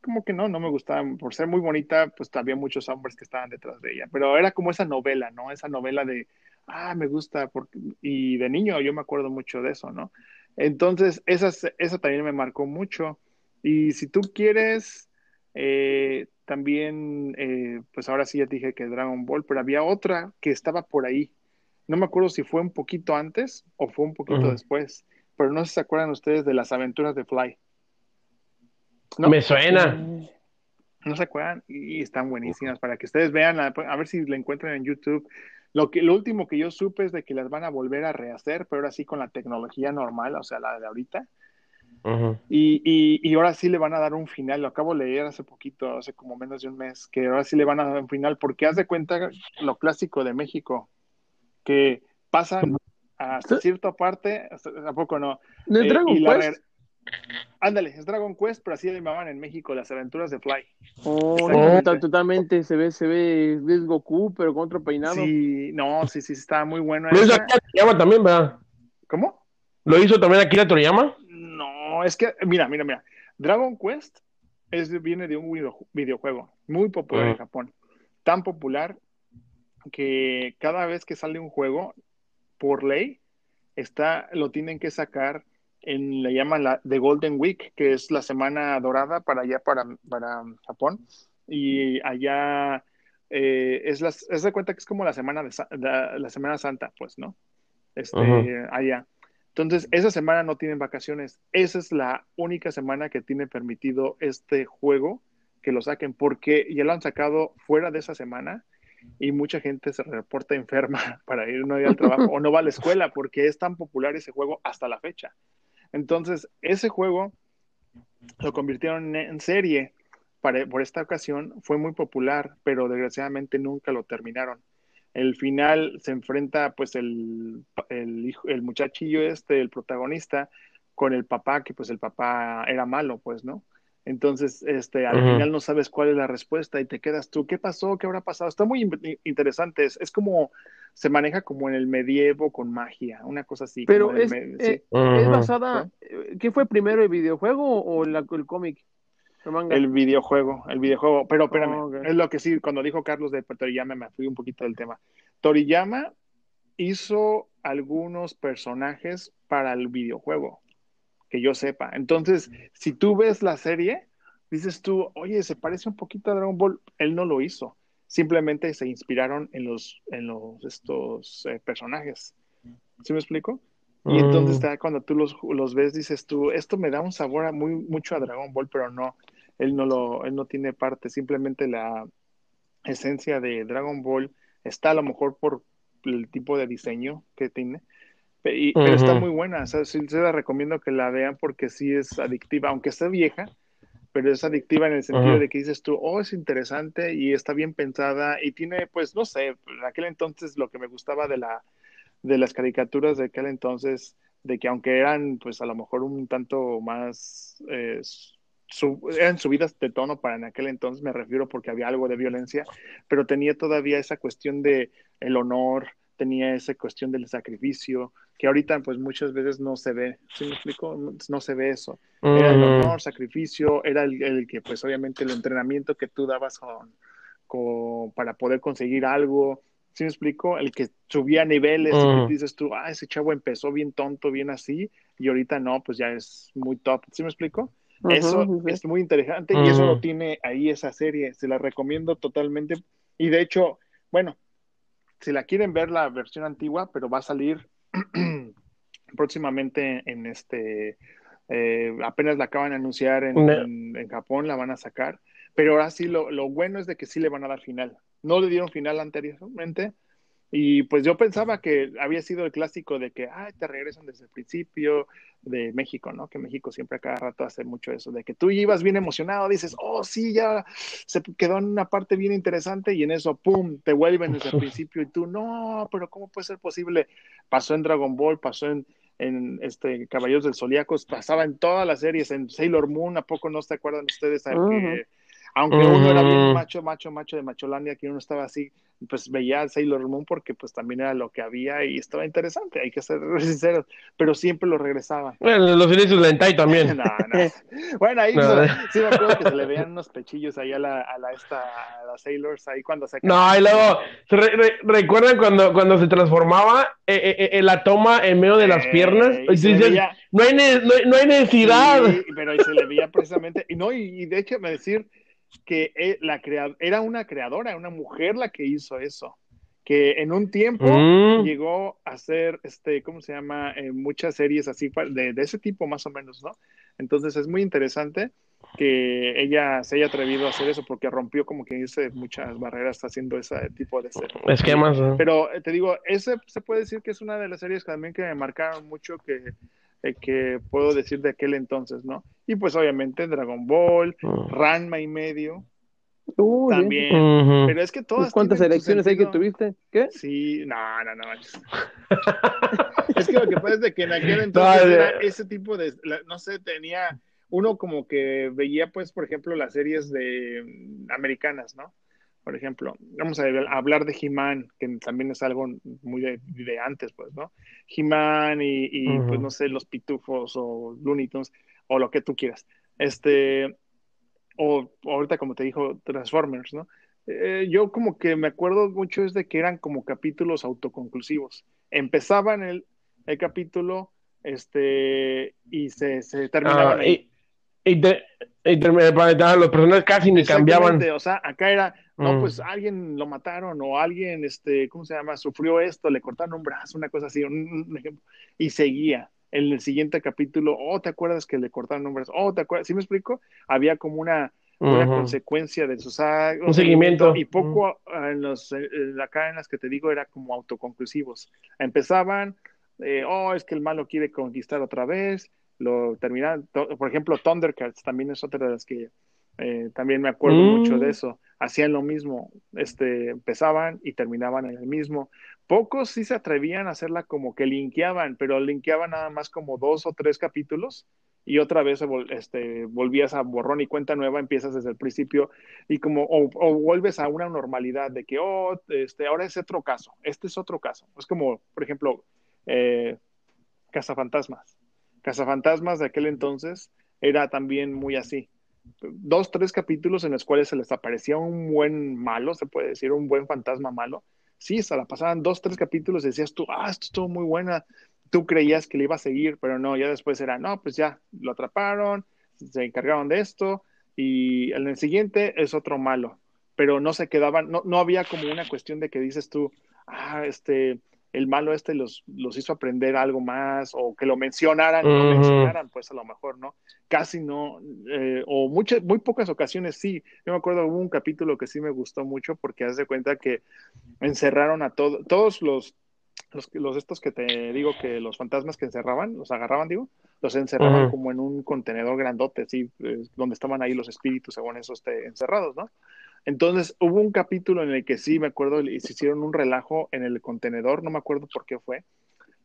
como que no, no me gustaba, por ser muy bonita, pues había muchos hombres que estaban detrás de ella. Pero era como esa novela, ¿no? Esa novela de, ah, me gusta, porque... y de niño yo me acuerdo mucho de eso, ¿no? Entonces, esa, esa también me marcó mucho. Y si tú quieres eh, también, eh, pues ahora sí ya dije que Dragon Ball, pero había otra que estaba por ahí. No me acuerdo si fue un poquito antes o fue un poquito después, pero no sé si se acuerdan ustedes de las aventuras de Fly. ¿No? Me suena. No se acuerdan y están buenísimas para que ustedes vean, a, ver si la encuentran en YouTube. Lo, que, lo último que yo supe es de que las van a volver a rehacer, pero ahora sí con la tecnología normal, o sea, la de ahorita y, y, ahora sí le van a dar un final, lo acabo de leer hace poquito, hace como menos de un mes, que ahora sí le van a dar un final, porque haz de cuenta lo clásico de México, que pasan hasta cierta parte, ¿a poco no? ¿De eh, Dragon Quest? Ándale, es Dragon Quest, pero así le llamaban en México, las aventuras de Fly. Oh, totalmente, se ve, se ve, es Goku, pero con otro peinado. Sí, no, sí, sí, está muy bueno. Lo hizo Akira Toriyama también, ¿verdad? ¿Cómo? ¿Lo hizo también Akira Toriyama? es que, mira, mira, mira. Dragon Quest es, viene de un videojuego muy popular en Japón. Tan popular que cada vez que sale un juego, por ley, está, lo tienen que sacar en, le llaman la The Golden Week, que es la semana dorada para allá, para, para Japón. Y allá eh, es, la, es de cuenta que es como la semana de, la Semana Santa, pues, ¿no? Este, allá. Entonces, esa semana no tienen vacaciones. Esa es la única semana que tiene permitido este juego que lo saquen, porque ya lo han sacado fuera de esa semana y mucha gente se reporta enferma para ir no ir al trabajo o no va a la escuela porque es tan popular ese juego hasta la fecha. Entonces, ese juego lo convirtieron en serie para, por esta ocasión, fue muy popular, pero desgraciadamente nunca lo terminaron el final se enfrenta pues el, el, el muchachillo este, el protagonista, con el papá, que pues el papá era malo, pues, ¿no? Entonces, este, al final no sabes cuál es la respuesta y te quedas tú, ¿qué pasó? ¿Qué habrá pasado? Está muy interesante, es, es como, se maneja como en el medievo con magia, una cosa así. Pero es, eh, es basada, ¿qué fue primero, el videojuego o la, el cómic? El videojuego, el videojuego. Pero espérame, oh, es lo que sí, cuando dijo Carlos de Toriyama me fui un poquito del tema. Toriyama hizo algunos personajes para el videojuego, que yo sepa. Entonces, si tú ves la serie, dices tú, oye, se parece un poquito a Dragon Ball. Él no lo hizo. Simplemente se inspiraron en los, en los estos eh, personajes. ¿Sí me explico? Y entonces mm. cuando tú los, los, ves, dices tú, esto me da un sabor muy, mucho a Dragon Ball, pero no, él no lo, él no tiene parte, simplemente la esencia de Dragon Ball está a lo mejor por el tipo de diseño que tiene, pero está muy buena, o sea, sí, se la recomiendo que la vean porque sí es adictiva, aunque esté vieja, pero es adictiva en el sentido de que dices tú, oh, es interesante y está bien pensada y tiene, pues, no sé, en aquel entonces lo que me gustaba de la de las caricaturas de aquel entonces, de que aunque eran, pues, a lo mejor un tanto más eh, eran subidas de tono para en aquel entonces, me refiero porque había algo de violencia, pero tenía todavía esa cuestión de el honor, tenía esa cuestión del sacrificio, que ahorita pues muchas veces no se ve, ¿sí me explico? No, se ve eso. Era el honor, sacrificio, era el, que pues obviamente el entrenamiento que tú dabas con, para poder conseguir algo, ¿sí me explico? El que subía niveles, y dices tú, ah, ese chavo empezó bien tonto, bien así, y ahorita no, pues ya es muy top, ¿sí me explico? Eso es muy interesante y eso lo tiene ahí esa serie. Se la recomiendo totalmente. Y de hecho, bueno, si la quieren ver la versión antigua, pero va a salir próximamente en este. Eh, apenas la acaban de anunciar en, en, Japón, la van a sacar. Pero ahora sí, lo, lo bueno es de que sí le van a dar final. No le dieron final anteriormente, y pues yo pensaba que había sido el clásico de que, ay, te regresan desde el principio de México, ¿no? Que México siempre a cada rato hace mucho eso, de que tú ibas bien emocionado, dices, oh, sí, ya se quedó en una parte bien interesante y en eso, ¡pum!, te vuelven desde el principio y tú, no, pero ¿cómo puede ser posible? Pasó en Dragon Ball, pasó en, en este Caballeros del Zodíaco, pasaba en todas las series, en Sailor Moon, ¿a poco no se acuerdan ustedes? que aunque uno era bien macho, macho, macho de Macholandia, que uno estaba así, pues veía a Sailor Moon porque pues también era lo que había y estaba interesante, hay que ser sinceros, pero siempre lo regresaba. Bueno, los inicios de Entai también. no, no. Bueno, ahí sí me acuerdo que se le veían unos pechillos ahí a la, a la esta, a Sailors ahí cuando se No, y luego, ¿recuerdan cuando, cuando se transformaba eh, eh, eh, en la toma en medio de las piernas? no, hay no, hay necesidad. pero ahí se le veía precisamente, y no, y, y de hecho me decir que e, la era una creadora, una mujer la que hizo eso, que en un tiempo mm. llegó a hacer, este, ¿cómo se llama? Eh, muchas series así de, ese tipo más o menos, ¿no? Entonces es muy interesante que ella se haya atrevido a hacer eso porque rompió como que dice muchas barreras haciendo ese tipo de series. Esquemas. Pero eh, te digo, ese se puede decir que es una de las series que también que me marcaron mucho que eh, que puedo decir de aquel entonces, ¿no? Y pues obviamente Dragon Ball, mm. Ranma y medio. también. Pero es que todas. ¿Cuántas elecciones hay que tuviste? ¿Qué? Sí, no, no, no. es que lo que pasa es que en aquel entonces era ese tipo de. No sé, tenía. Uno como que veía, pues, por ejemplo, las series de mm, americanas, ¿no? Por ejemplo, vamos a hablar de He-Man, que también es algo muy de, antes, pues, ¿no? He-Man y, pues, no sé, los pitufos o Looney Tunes o lo que tú quieras. Este, o ahorita, como te dijo, Transformers, ¿no? Eh, yo como que me acuerdo mucho es de que eran como capítulos autoconclusivos. Empezaban el, el capítulo este, y se, se terminaban. Ah, y, y, los personajes casi ni cambiaban. O sea, acá era no, mm. pues alguien lo mataron o alguien, este, ¿cómo se llama? Sufrió esto, le cortaron un brazo, una cosa así, un, ejemplo, y seguía. En el siguiente capítulo, oh, ¿te acuerdas que le cortaron un brazo? Oh, ¿te acuerdas? ¿Sí me explico? Había como una, una consecuencia de sus actos. Un seguimiento. Y poco en los, acá en las que te digo era como autoconclusivos. Empezaban, eh, oh, es que el malo quiere conquistar otra vez, lo terminaban, por ejemplo, Thundercats también es otra de las que eh, también me acuerdo mucho de mm. eso. Hacían lo mismo, este, empezaban y terminaban en el mismo. Pocos sí se atrevían a hacerla como que linkeaban, pero linkeaban nada más como dos o tres capítulos y otra vez este, volvías a borrón y cuenta nueva, empiezas desde el principio y como, o, vuelves a una normalidad de que, oh, este, ahora es otro caso, este es otro caso. Es como, por ejemplo, eh, Cazafantasmas. Cazafantasmas de aquel entonces era también muy así dos, tres capítulos en los cuales se les aparecía un buen malo, se puede decir, un buen fantasma malo. Sí, se la pasaban dos, tres capítulos y decías tú, ah, esto estuvo muy buena. Tú creías que le iba a seguir, pero no, ya después era, no, pues ya, lo atraparon, se encargaron de esto y en el siguiente es otro malo. Pero no se quedaban, no, no había como una cuestión de que dices tú, ah, este, el malo este los, los hizo aprender algo más o que lo mencionaran, lo mencionaran, pues a lo mejor, ¿no? Casi no, eh, o muchas, muy pocas ocasiones sí. Yo me acuerdo, hubo un capítulo que sí me gustó mucho porque haz de cuenta que encerraron a todos, todos los los, los estos que te digo que los fantasmas que encerraban, los agarraban, digo, los encerraban como en un contenedor grandote, sí, eh, donde estaban ahí los espíritus, según eso, este, encerrados, ¿no? Entonces hubo un capítulo en el que sí, me acuerdo, y se hicieron un relajo en el contenedor, no me acuerdo por qué fue,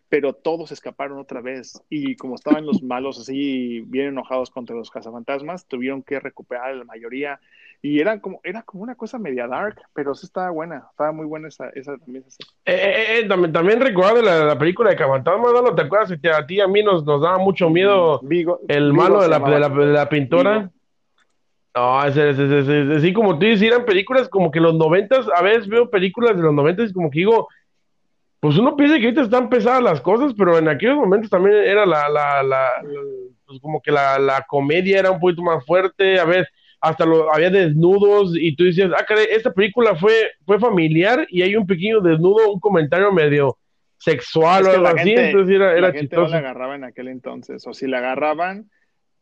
pero todos escaparon otra vez y como estaban los malos así bien enojados contra los cazafantasmas, tuvieron que recuperar a la mayoría y era como era como una cosa media dark, pero sí estaba buena, estaba muy buena esa esa también esa- Eh, eh, eh, también, también recuerdo la, la película de Cafantasmas, ¿no? ¿Te acuerdas que a ti a mí nos, nos daba mucho miedo Vigo- el Vigo malo se de la, de la, de la pintora? Vigo. No, ese, ese, ese- así como tú dices, eran películas como que los noventas, a veces veo películas de los noventas y como que digo, pues uno piensa que ahorita están pesadas las cosas, pero en aquellos momentos también era la, la, la, la- pues como que la, la comedia era un poquito más fuerte, a veces hasta lo, había desnudos y tú decías, ah, caray, esta película fue, fue familiar y hay un pequeño desnudo, un comentario medio sexual Es o algo la así, gente- entonces era, la era gente no la agarraba en aquel entonces, o si la agarraban,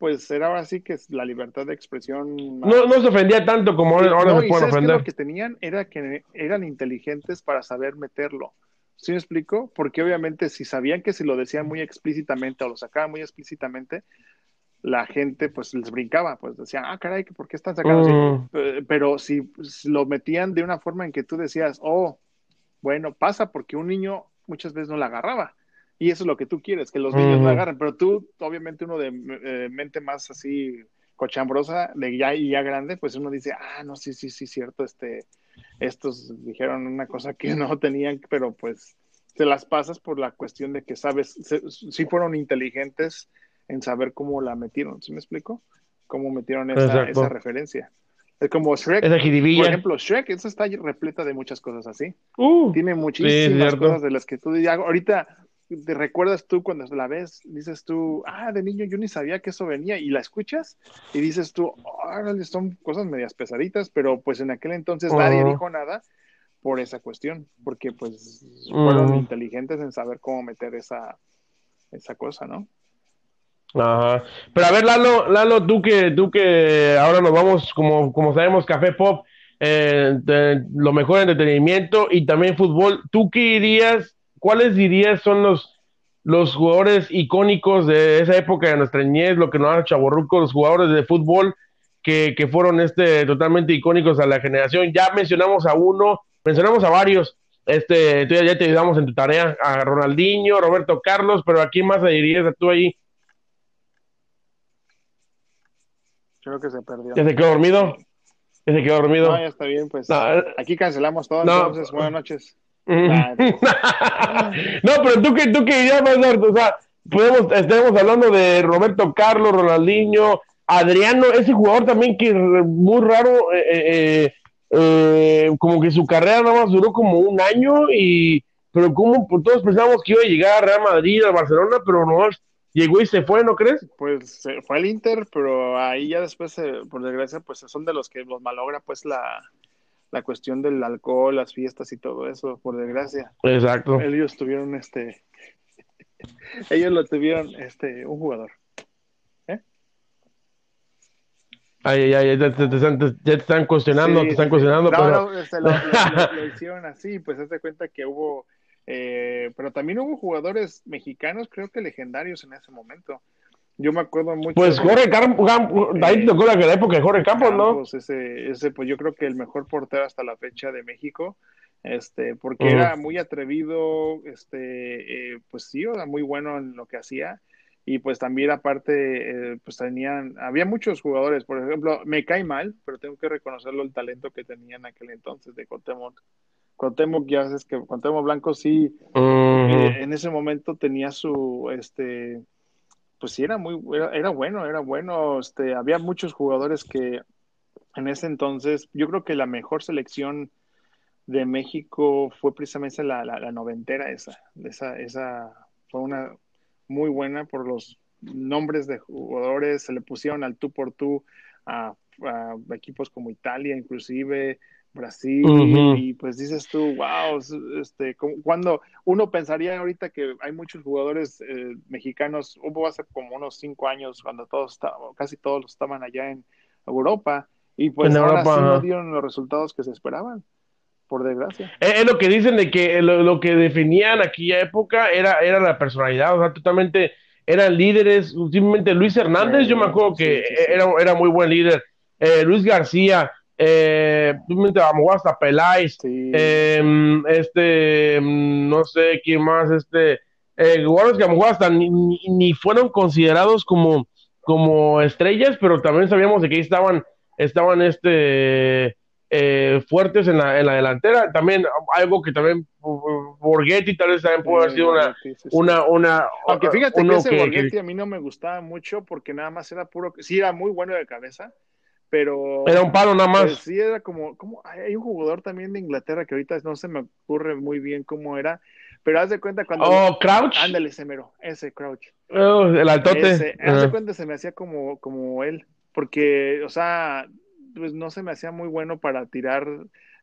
pues era ahora sí que es la libertad de expresión No, no se ofendía tanto como ahora, ahora No, se pueden ofender. lo que tenían era que eran inteligentes para saber meterlo. ¿Sí me explico? Porque obviamente si sabían que si lo decían muy explícitamente o lo sacaban muy explícitamente, la gente pues les brincaba, pues decían, ah, caray, ¿por qué están sacando así? Mm. Pero si si lo metían de una forma en que tú decías, oh, bueno, pasa porque un niño muchas veces no la agarraba. Y eso es lo que tú quieres, que los niños la agarren. Pero tú, obviamente, uno de eh, mente más así cochambrosa, de ya y ya grande, pues uno dice, ah, no, sí, sí, sí, cierto, este, estos dijeron una cosa que no tenían, pero pues te las pasas por la cuestión de que sabes, se- sí fueron inteligentes en saber cómo la metieron, ¿sí me explico? Cómo metieron esa, esa referencia. Es como Shrek, por ejemplo, Shrek, esa está repleta de muchas cosas así. Uh, Tiene muchísimas cosas de las que tú ya ahorita te recuerdas tú cuando la ves, dices tú, ah, de niño yo ni sabía que eso venía y la escuchas y dices tú, órale, son cosas medias pesaditas, pero pues en aquel entonces nadie dijo nada por esa cuestión, porque pues fueron inteligentes en saber cómo meter esa, esa cosa, ¿no? Ajá. Pero a ver, Lalo, Lalo, tú que, tú que ahora nos vamos, como, como sabemos, Café Pop, eh, de- lo mejor entretenimiento y también fútbol. ¿Tú qué dirías, cuáles dirías son los, los jugadores icónicos de esa época de nuestra niñez, lo que nos ha chaborruco, los jugadores de fútbol que, que fueron este, totalmente icónicos a la generación? Ya mencionamos a uno, mencionamos a varios. Este, tú ya, te ayudamos en tu tarea, a Ronaldinho, Roberto Carlos, pero ¿a quién más dirías tú ahí? Creo que se perdió. ¿Ya se quedó dormido? ¿Ya se quedó dormido? No, ya está bien, pues No, eh, aquí cancelamos todo, No. entonces buenas noches. no, pero tú que tú que ya vas a o sea, podemos, estamos hablando de Roberto Carlos, Ronaldinho, Adriano, ese jugador también que re- muy raro, eh, eh, eh, como que su carrera nada más duró como un año y pero como pues, todos pensábamos que iba a llegar a Real Madrid, a Barcelona, pero no llegó y se fue, ¿no crees? Pues se fue al Inter, pero ahí ya después, por desgracia, pues son de los que los malogra pues la, la cuestión del alcohol, las fiestas y todo eso, por desgracia. Exacto. Ellos tuvieron este, ellos lo tuvieron este, un jugador. Ay, ay, ay, ya te, te están, te- ya te están cuestionando, Sí, te están cuestionando, sí. pero... No, no, este, lo- lo hicieron así, pues hazte cuenta que hubo, eh, pero también hubo jugadores mexicanos, creo que legendarios en ese momento. Yo me acuerdo mucho. Pues Jorge Campos, ahí tocó la, la época de Jorge Campos, ¿no? Ese, ese, pues yo creo que el mejor portero hasta la fecha de México, este, porque era muy atrevido, este, eh, pues sí, era muy bueno en lo que hacía. Y pues también aparte, eh, pues tenían, había muchos jugadores, por ejemplo, me cae mal, pero tengo que reconocerlo el talento que tenía en aquel entonces de Cuauhtémoc. Cuauhtémoc, ya sabes que Cuauhtémoc Blanco sí, eh, en ese momento tenía su, este, pues sí era muy, era, era bueno, era bueno, este, había muchos jugadores que en ese entonces, yo creo que la mejor selección de México fue precisamente la, la, la noventera esa, esa, esa fue una muy buena por los nombres de jugadores, se le pusieron al tú por tú a, a equipos como Italia, inclusive Brasil, y pues dices tú, wow, este, cuando uno pensaría ahorita que hay muchos jugadores eh, mexicanos, hubo hace como unos cinco años cuando todos estaban, casi todos estaban allá en Europa, y pues En ahora Europa, sí no dieron los resultados que se esperaban por desgracia. Es, lo que dicen de que lo, que definían aquella época era, era la personalidad, o sea, totalmente eran líderes, simplemente Luis Hernández, yo me acuerdo que Era, era muy buen líder, eh, Luis García, eh, hasta Peláez, em, este, em, no sé quién más, este, eh, jugadores que a hasta ni, ni, fueron considerados como, como estrellas, pero también sabíamos de que ahí estaban, estaban este, eh, fuertes en la, en la delantera. También algo que también Borghetti tal vez también puede haber sido una, una, una, Aunque fíjate que ese Borghetti a mí no me gustaba mucho porque nada más era puro, sí era muy bueno de cabeza, pero... Era un palo nada más. Pues sí, era como, como, hay un jugador también de Inglaterra que ahorita no se me ocurre muy bien cómo era, pero haz de cuenta cuando... Oh, Crouch. Ándale, ese mero, ese Crouch. Oh, el altote. Ese, haz de cuenta se me hacía como, como él, porque, o sea, pues no se me hacía muy bueno para tirar,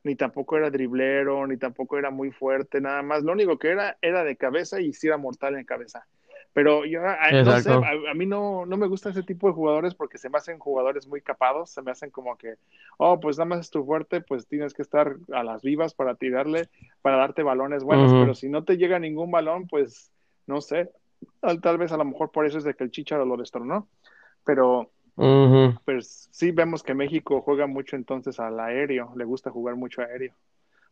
ni tampoco era driblero, ni tampoco era muy fuerte, nada más. Lo único que era era de cabeza y si era mortal en cabeza. Pero yo, no sé, a, mí no, no me gusta ese tipo de jugadores porque se me hacen jugadores muy capados, se me hacen como que, oh, pues nada más es tu fuerte, pues tienes que estar a las vivas para tirarle, para darte balones buenos, pero si no te llega ningún balón, pues no sé, tal, tal, vez a lo mejor por eso es de que el Chicharo lo destronó, pero pues sí vemos que México juega mucho entonces al aéreo, le gusta jugar mucho aéreo.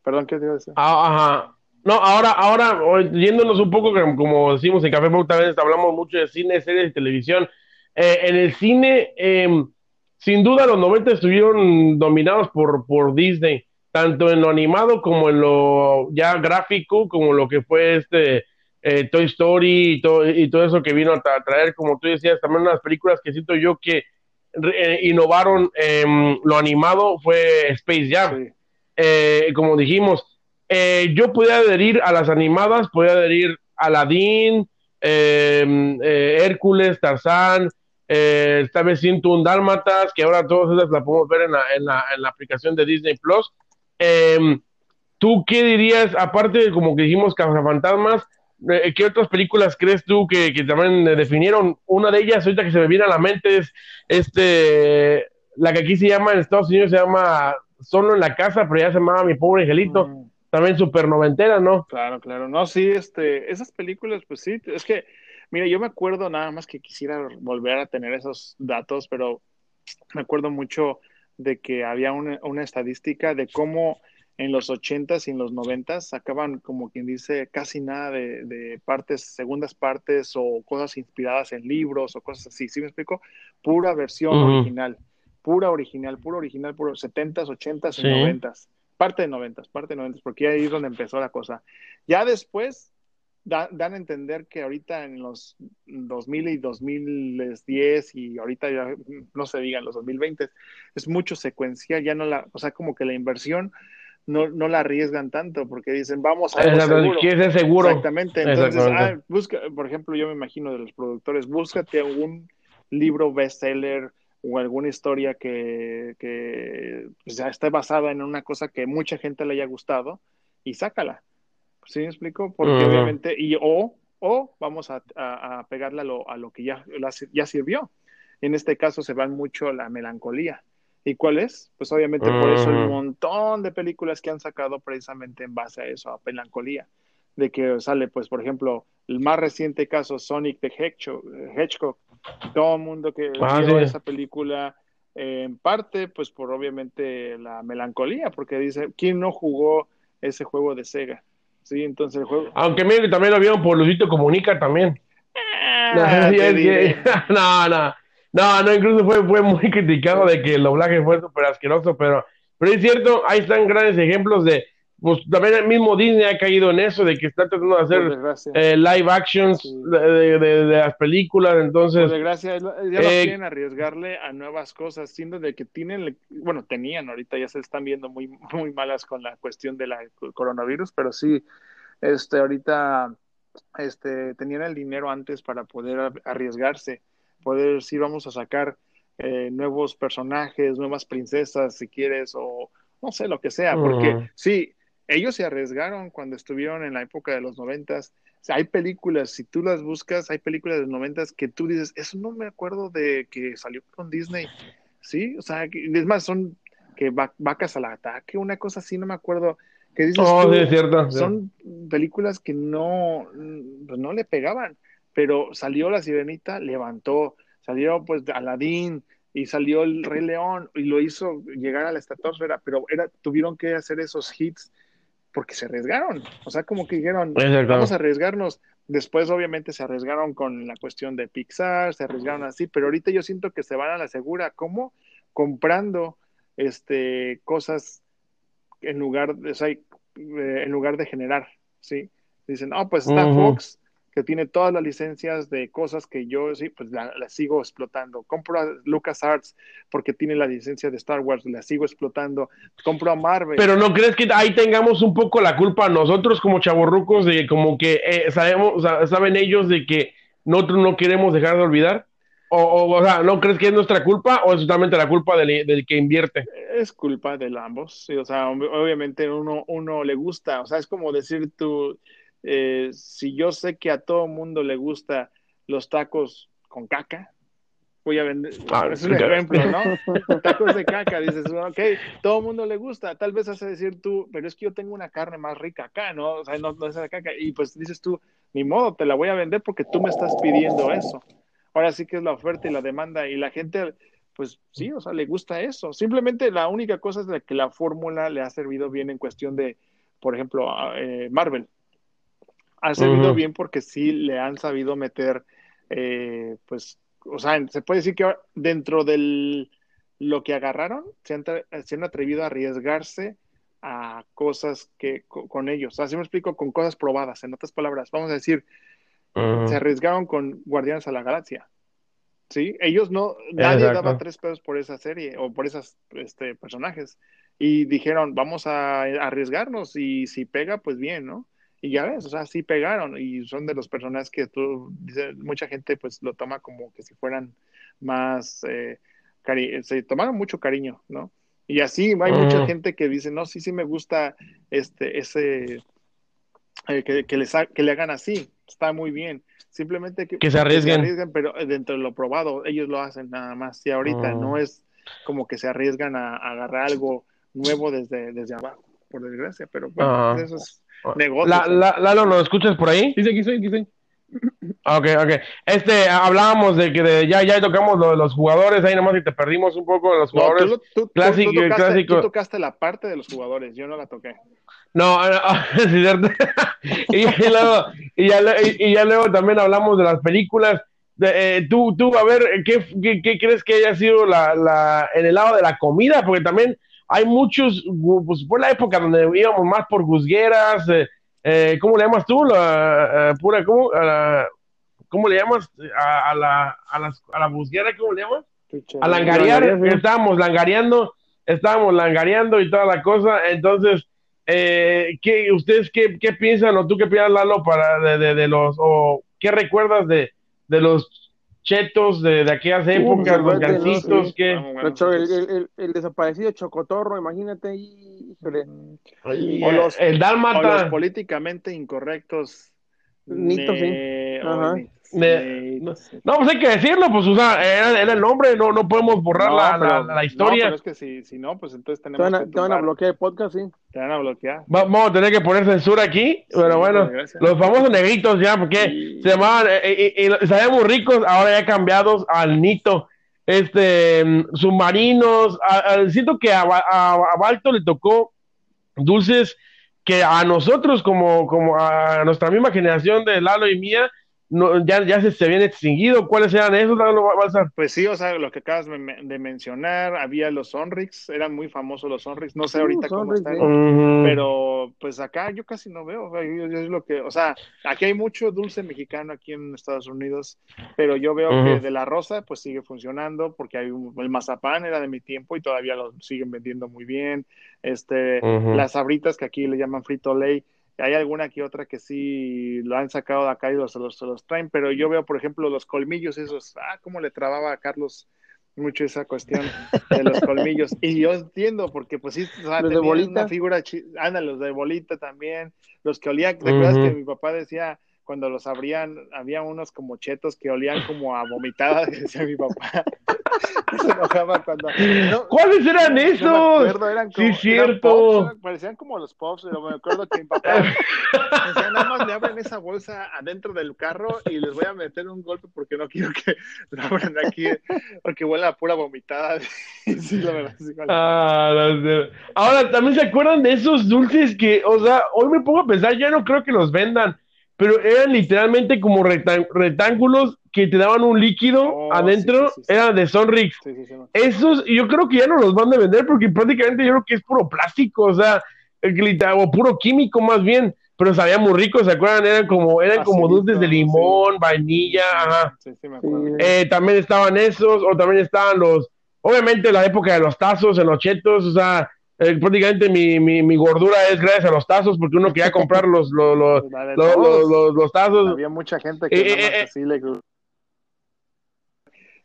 Perdón, ¿qué te iba a decir? Ah, ajá. No, ahora, ahora, yéndonos un poco, como decimos en Café Pop, también hablamos mucho de cine, series y televisión. Eh, en el cine, em, sin duda, los 90 estuvieron dominados por, por Disney, tanto en lo animado como en lo ya gráfico, como lo que fue este eh, Toy Story y todo, y todo eso que vino a, traer, como tú decías, también unas películas que siento yo que eh, innovaron em, lo animado fue Space Jam. Eh, como dijimos, eh, yo podía adherir a las animadas, podía adherir a Aladdin, em, Hércules, Tarzán, esta vez un Dálmatas, que ahora todas esas las podemos ver en la, en la, en la aplicación de Disney Plus. Em, ¿Tú qué dirías, aparte de como que dijimos Cazafantasmas, eh, ¿Qué otras películas crees tú que, también definieron? Una de ellas, ahorita que se me viene a la mente, es este, la que aquí se llama en Estados Unidos, se llama Solo en la casa, pero ya se llamaba Mi Pobre Angelito. Mm. También súper noventera, ¿no? Claro, claro. No, sí, este, esas películas, pues sí, es que, mira, yo me acuerdo nada más que quisiera volver a tener esos datos, pero me acuerdo mucho de que había una, una estadística de cómo en los ochentas y en los noventas sacaban, como quien dice, casi nada de, partes, segundas partes o cosas inspiradas en libros o cosas así. ¿Sí me explico? Pura versión original, pura original, pura original, puro setentas, ochentas y noventas. Parte de noventas, parte de noventas, porque ahí es donde empezó la cosa. Ya después dan a entender que ahorita en los 2000 y 2010 y ahorita ya no se digan los 2020 es mucho secuencial, ya no la, o sea, como que la inversión no, no la arriesgan tanto porque dicen, vamos a seguro. es seguro. Exactamente. Entonces, ah, busca, por ejemplo, yo me imagino de los productores, búscate algún libro bestseller o alguna historia que, que pues, ya esté basada en una cosa que mucha gente le haya gustado y sácala. ¿Sí me explico? Porque obviamente, y o, o vamos a, a, pegarle a lo, a lo que ya, ya sirvió. En este caso se van mucho la melancolía ¿Y cuál es? Pues obviamente por eso el montón de películas que han sacado precisamente en base a eso, a melancolía. De que sale, pues, por ejemplo, el más reciente caso, Sonic the Hedgehog. Todo el mundo que ah, vio esa película, en parte, pues, por obviamente la melancolía, porque dice, ¿quién no jugó ese juego de Sega? Sí, entonces el juego. Aunque mire, también lo vieron por Luisito Comunica también. Ah, no, no. No, no, incluso fue, fue muy criticado de que el doblaje fue súper asqueroso, pero, pero es cierto, ahí están grandes ejemplos de, pues también el mismo Disney ha caído en eso, de que está tratando de hacer eh, live actions de, de, las películas, entonces... Por desgracia, ya no eh, quieren arriesgarle a nuevas cosas, siendo de que tienen, bueno, tenían, ahorita ya se están viendo muy, muy malas con la cuestión del coronavirus, pero sí, este, ahorita, este, tenían el dinero antes para poder arriesgarse poder decir vamos a sacar eh, nuevos personajes, nuevas princesas, si quieres, o no sé, lo que sea, porque sí, ellos se arriesgaron cuando estuvieron en la época de los noventas. hay películas, si tú las buscas, hay películas de los noventas que tú dices, eso no me acuerdo de que salió con Disney, ¿sí? O sea, es más, son que vacas al ataque, una cosa así, no me acuerdo que dices Oh, tú, sí, es cierto. sí. son películas que no, pues no le pegaban, pero salió La Sirenita, levantó, salió pues Aladín y salió El Rey León y lo hizo llegar a la estratosfera, pero era, tuvieron que hacer esos hits porque se arriesgaron, o sea, como que dijeron, vamos a arriesgarnos. Después, obviamente, se arriesgaron con la cuestión de Pixar, se arriesgaron así, pero ahorita yo siento que se van a la segura. ¿Cómo? Comprando este, cosas en lugar de, o sea, eh, en lugar de generar, ¿sí? Dicen, oh, pues está. Fox, que tiene todas las licencias de cosas que yo, sí, pues la, la sigo explotando. Compro a LucasArts porque tiene la licencia de Star Wars, la sigo explotando. Compro a Marvel. Pero no crees que ahí tengamos un poco la culpa nosotros como chavorrucos de como que eh, sabemos, o sea, saben ellos de que nosotros no queremos dejar de olvidar? O, o, o sea, ¿no crees que es nuestra culpa o es totalmente la culpa del, del que invierte? es culpa de ambos, sí, o sea, ob- obviamente uno, uno le gusta, o sea, es como decir tú, eh, si yo sé que a todo mundo le gusta los tacos con caca, voy a vender, Ah, es un claro. ejemplo, ¿no? Tacos de caca, dices, ok, todo mundo le gusta, tal vez a decir tú, pero es que yo tengo una carne más rica acá, ¿no? O sea, no, no es la caca, y pues dices tú, ni modo, te la voy a vender porque tú me estás pidiendo eso. Ahora sí que es la oferta y la demanda, y la gente pues sí, o sea, le gusta eso. Simplemente la única cosa es de que la fórmula le ha servido bien en cuestión de, por ejemplo, a, eh, Marvel. Ha servido bien porque sí le han sabido meter, eh, pues, o sea, se puede decir que dentro de lo que agarraron, se han, se han atrevido a arriesgarse a cosas que co- con ellos. Si me explico, con cosas probadas, en otras palabras. Vamos a decir, se arriesgaron con Guardianes a la Galaxia. ¿Sí? Ellos no, nadie Exacto. daba tres pesos por esa serie o por esos este, personajes. Y dijeron, vamos a arriesgarnos y si pega, pues bien, ¿no? Y ya ves, o sea, sí pegaron y son de los personajes que tú, dice, mucha gente pues lo toma como que si fueran más, eh, cari se tomaron mucho cariño, ¿no? Y así hay mucha gente que dice, no, sí, sí me gusta este, ese, eh, que, que, les ha- que le hagan así, está muy bien. Simplemente que, Que se arriesguen. pero dentro de lo probado, ellos lo hacen nada más. Y ahorita Mm. no es como que se arriesgan a, a agarrar algo nuevo desde, desde abajo, por desgracia, pero bueno, eso es negocio. La, la, Lalo, ¿nos escuchas por ahí? Dice aquí estoy, aquí estoy. Ok, ok. Este, hablábamos de que de- ya, ya tocamos lo de los jugadores, ahí nomás y te perdimos un poco de los No, jugadores. lo- tú- tú- clásico- tú tocaste, clásico. tú tocaste la parte de los jugadores, yo no la toqué. No, no, sí, cierto. y, y luego, y, ya, y ya luego también hablamos de las películas. De, eh, tú, tú, a ver, ¿qué, qué, qué crees que haya sido la, la, en el lado de la comida? Porque también hay muchos, pues fue la época donde íbamos más por guzgueras, eh, eh, ¿cómo le llamas tú? La, eh, pura, ¿cómo, la- ¿cómo le llamas? A, a la, a, las, a la busguera, ¿cómo le llamas? A langarear, Langarear, sí. estábamos langareando, estábamos langareando y toda la cosa. Entonces, eh, ¿qué, ¿ustedes qué, qué piensan o tú qué piensas, Lalo, para de, de, de los, o qué recuerdas de, de los chetos de, de aquellas épocas, los verde, ¿no? gancitos, Sí. que... Vamos, hecho, el, el, el, el desaparecido Chocotorro, imagínate, y- híjole. y, O los- el o los dálmata, políticamente incorrectos. Nito, sí. ne- Ajá. O ni- Ne- ne- no, pues hay que decirlo, pues, o sea, era, era el nombre, no, no podemos borrar No, la, pero- la, la historia. No, pero es que si, si no, pues entonces Te tenemos van, a, que te van a tumbar, bloquear el podcast, sí. te van a bloquear. Va- Vamos a tener que poner censura aquí, pero Sí, bueno, los famosos negritos ya, porque Sí. se llamaban, eh, y, y, y sabemos ricos, ahora ya cambiados al Nito, este, mm, submarinos, a- a- siento que a, a Balto le tocó dulces que a nosotros, como, como a nuestra misma generación de Lalo y mía, no, ya, ya se, se habían extinguido. ¿Cuáles eran esos, Lalo Balsa? Pues sí, o sea, lo que acabas de, de mencionar, había los Sonrix, eran muy famosos los Sonrix, no sé Uh, ahorita cómo Sonrix, están, pero pues acá yo casi no veo, o sea, yo- yo es lo que, o sea, aquí hay mucho dulce mexicano aquí en Estados Unidos, pero yo veo que de la rosa pues sigue funcionando porque hay un- el mazapán era de mi tiempo y todavía lo siguen vendiendo muy bien, este, las sabritas que aquí le llaman frito lay, hay alguna que otra que sí lo han sacado de acá y los, los, los traen, pero yo veo, por ejemplo, los colmillos esos, ah, cómo le trababa a Carlos mucho esa cuestión de los colmillos. Y yo entiendo, porque pues sí, o sea, Los de tenían bolita. una figura, chi- anda, los de bolita también, los que olían, ¿te acuerdas que mi papá decía, cuando los abrían, había unos como chetos que olían como a vomitada, decía mi papá. se enojaba cuando. no, ¿Cuáles eran no me esos? acuerdo, eran Sí, eran cierto. pops, parecían como los pops, pero me acuerdo que mi papá decía, nada más le abren esa bolsa adentro del carro y les voy a meter un golpe porque no quiero que lo abran aquí, porque huele a pura vomitada. sí, la verdad, sí, vale. Ah. Ahora, también se acuerdan de esos dulces que, o sea, hoy me pongo a pensar, ya no creo que los vendan, pero eran literalmente como rectán- rectángulos que te daban un líquido Oh, adentro, sí, sí, sí, sí. eran de Sonrix. Sí, sí, sí, no. Esos, yo creo que ya no los van a vender porque prácticamente yo creo que es puro plástico, o sea, o puro químico más bien, pero sabían muy ricos, ¿se acuerdan? Eran como, eran como dulces de limón, vainilla, ajá. Sí, sí, me. Eh, también estaban esos, o también estaban los, obviamente la época de los tazos, en los chetos, o sea, eh, prácticamente mi, mi, mi gordura es gracias a los tazos, porque uno quería comprar los, los, los, los, los- tazos. Había mucha gente que Eh, nada más eh, así le...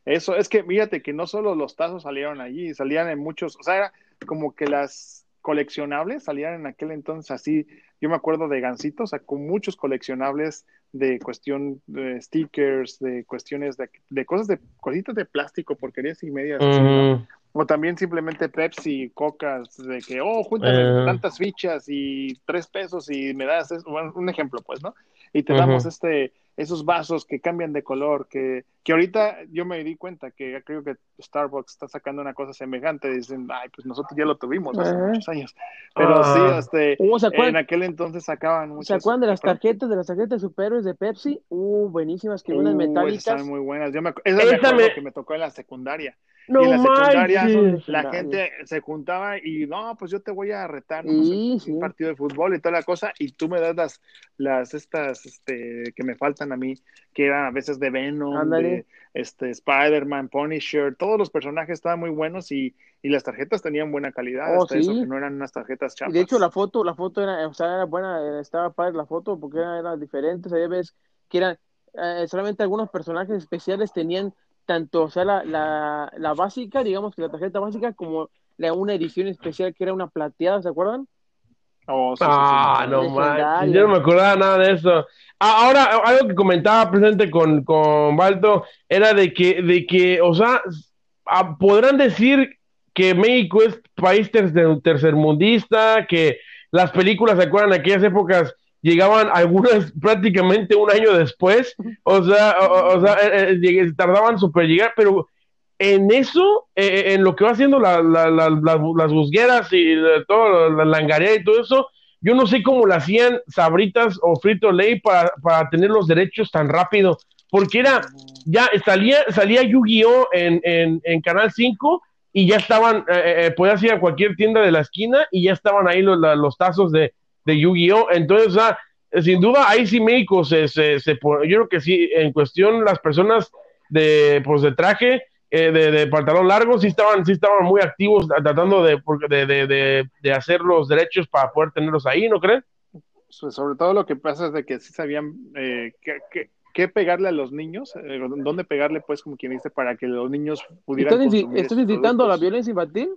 Eso, es que fíjate que no solo los tazos salieron allí, salían en muchos, o sea, era como que las coleccionables salían en aquel entonces así, yo me acuerdo de Gansito, o sea, con muchos coleccionables de cuestión de stickers, de cuestiones de, de cosas de cositas de plástico, porquerías y medias. Ujú. O también simplemente Pepsi, Coca, de que, oh, júntame Eh. tantas fichas y tres pesos y me das. Bueno, un ejemplo, pues, ¿no? Y te damos este, esos vasos que cambian de color, que, que ahorita yo me di cuenta que ya creo que Starbucks está sacando una cosa semejante, dicen, ay, pues nosotros ya lo tuvimos hace Ajá. muchos años. Pero Ah. sí, este, Uh, ¿se acuerdan? en aquel entonces sacaban muchas. ¿Se acuerdan de las tarjetas, de las tarjetas de superhéroes de Pepsi? Uh, buenísimas, que unas Uh, esas metálicas. estaban muy buenas. Yo me, esa acuerdo me- que me tocó en la secundaria. No y en la secundaria la gente se juntaba y no, pues yo te voy a retar ¿no? Sí, un sí. partido de fútbol y toda la cosa y tú me das las, las estas este, que me faltan a mí, que eran a veces de Venom, Ándale. Este, Spider-Man, Punisher, todos los personajes estaban muy buenos y, y las tarjetas tenían buena calidad, Oh, hasta eso, sí. que no eran unas tarjetas Y chapas. de hecho la foto, la foto era, o sea, era buena, eh, estaba padre la foto porque era, era diferente, o sea, ya ves que eran, eh, solamente algunos personajes especiales tenían tanto, o sea, la, la, la básica, digamos que la tarjeta básica, como la, una edición especial que era una plateada, ¿se acuerdan? Oh, sí, sí, sí, Ah, me no manches, yo no me acordaba nada de eso. Ah, Ahora, algo que comentaba presente con, con Balto era de que, de que, o sea, ah, podrán decir que México es país tercer- tercermundista, que las películas, ¿se acuerdan? En aquellas épocas llegaban algunas prácticamente un año después, o sea, o, sea, eh, eh, tardaban super llegar, pero en eso, eh, en lo que va haciendo la, la- la- las, busgueras y de todo, la langarea y todo eso, yo no sé cómo lo hacían Sabritas o Frito Lay para, para tener los derechos tan rápido, porque era, ya salía, salía Yu-Gi-Oh! En, en, Canal 5 y ya estaban, eh, eh, podías ir a cualquier tienda de la esquina y ya estaban ahí los, los tazos de, de Yu-Gi-Oh! Entonces, sin duda, ahí sí México se, se, se yo creo que sí, en cuestión las personas de, pues, de traje, eh, de, de pantalón largo, sí estaban, sí estaban muy activos tratando de, porque- de, de, de, de hacer los derechos para poder tenerlos ahí, ¿no creen? So- sobre todo lo que pasa es de que sí sabían eh, qué, qué- qué pegarle a los niños, eh, dónde pegarle, pues, como quien dice, para que los niños pudieran ¿Estás, estás incitando a la violencia infantil?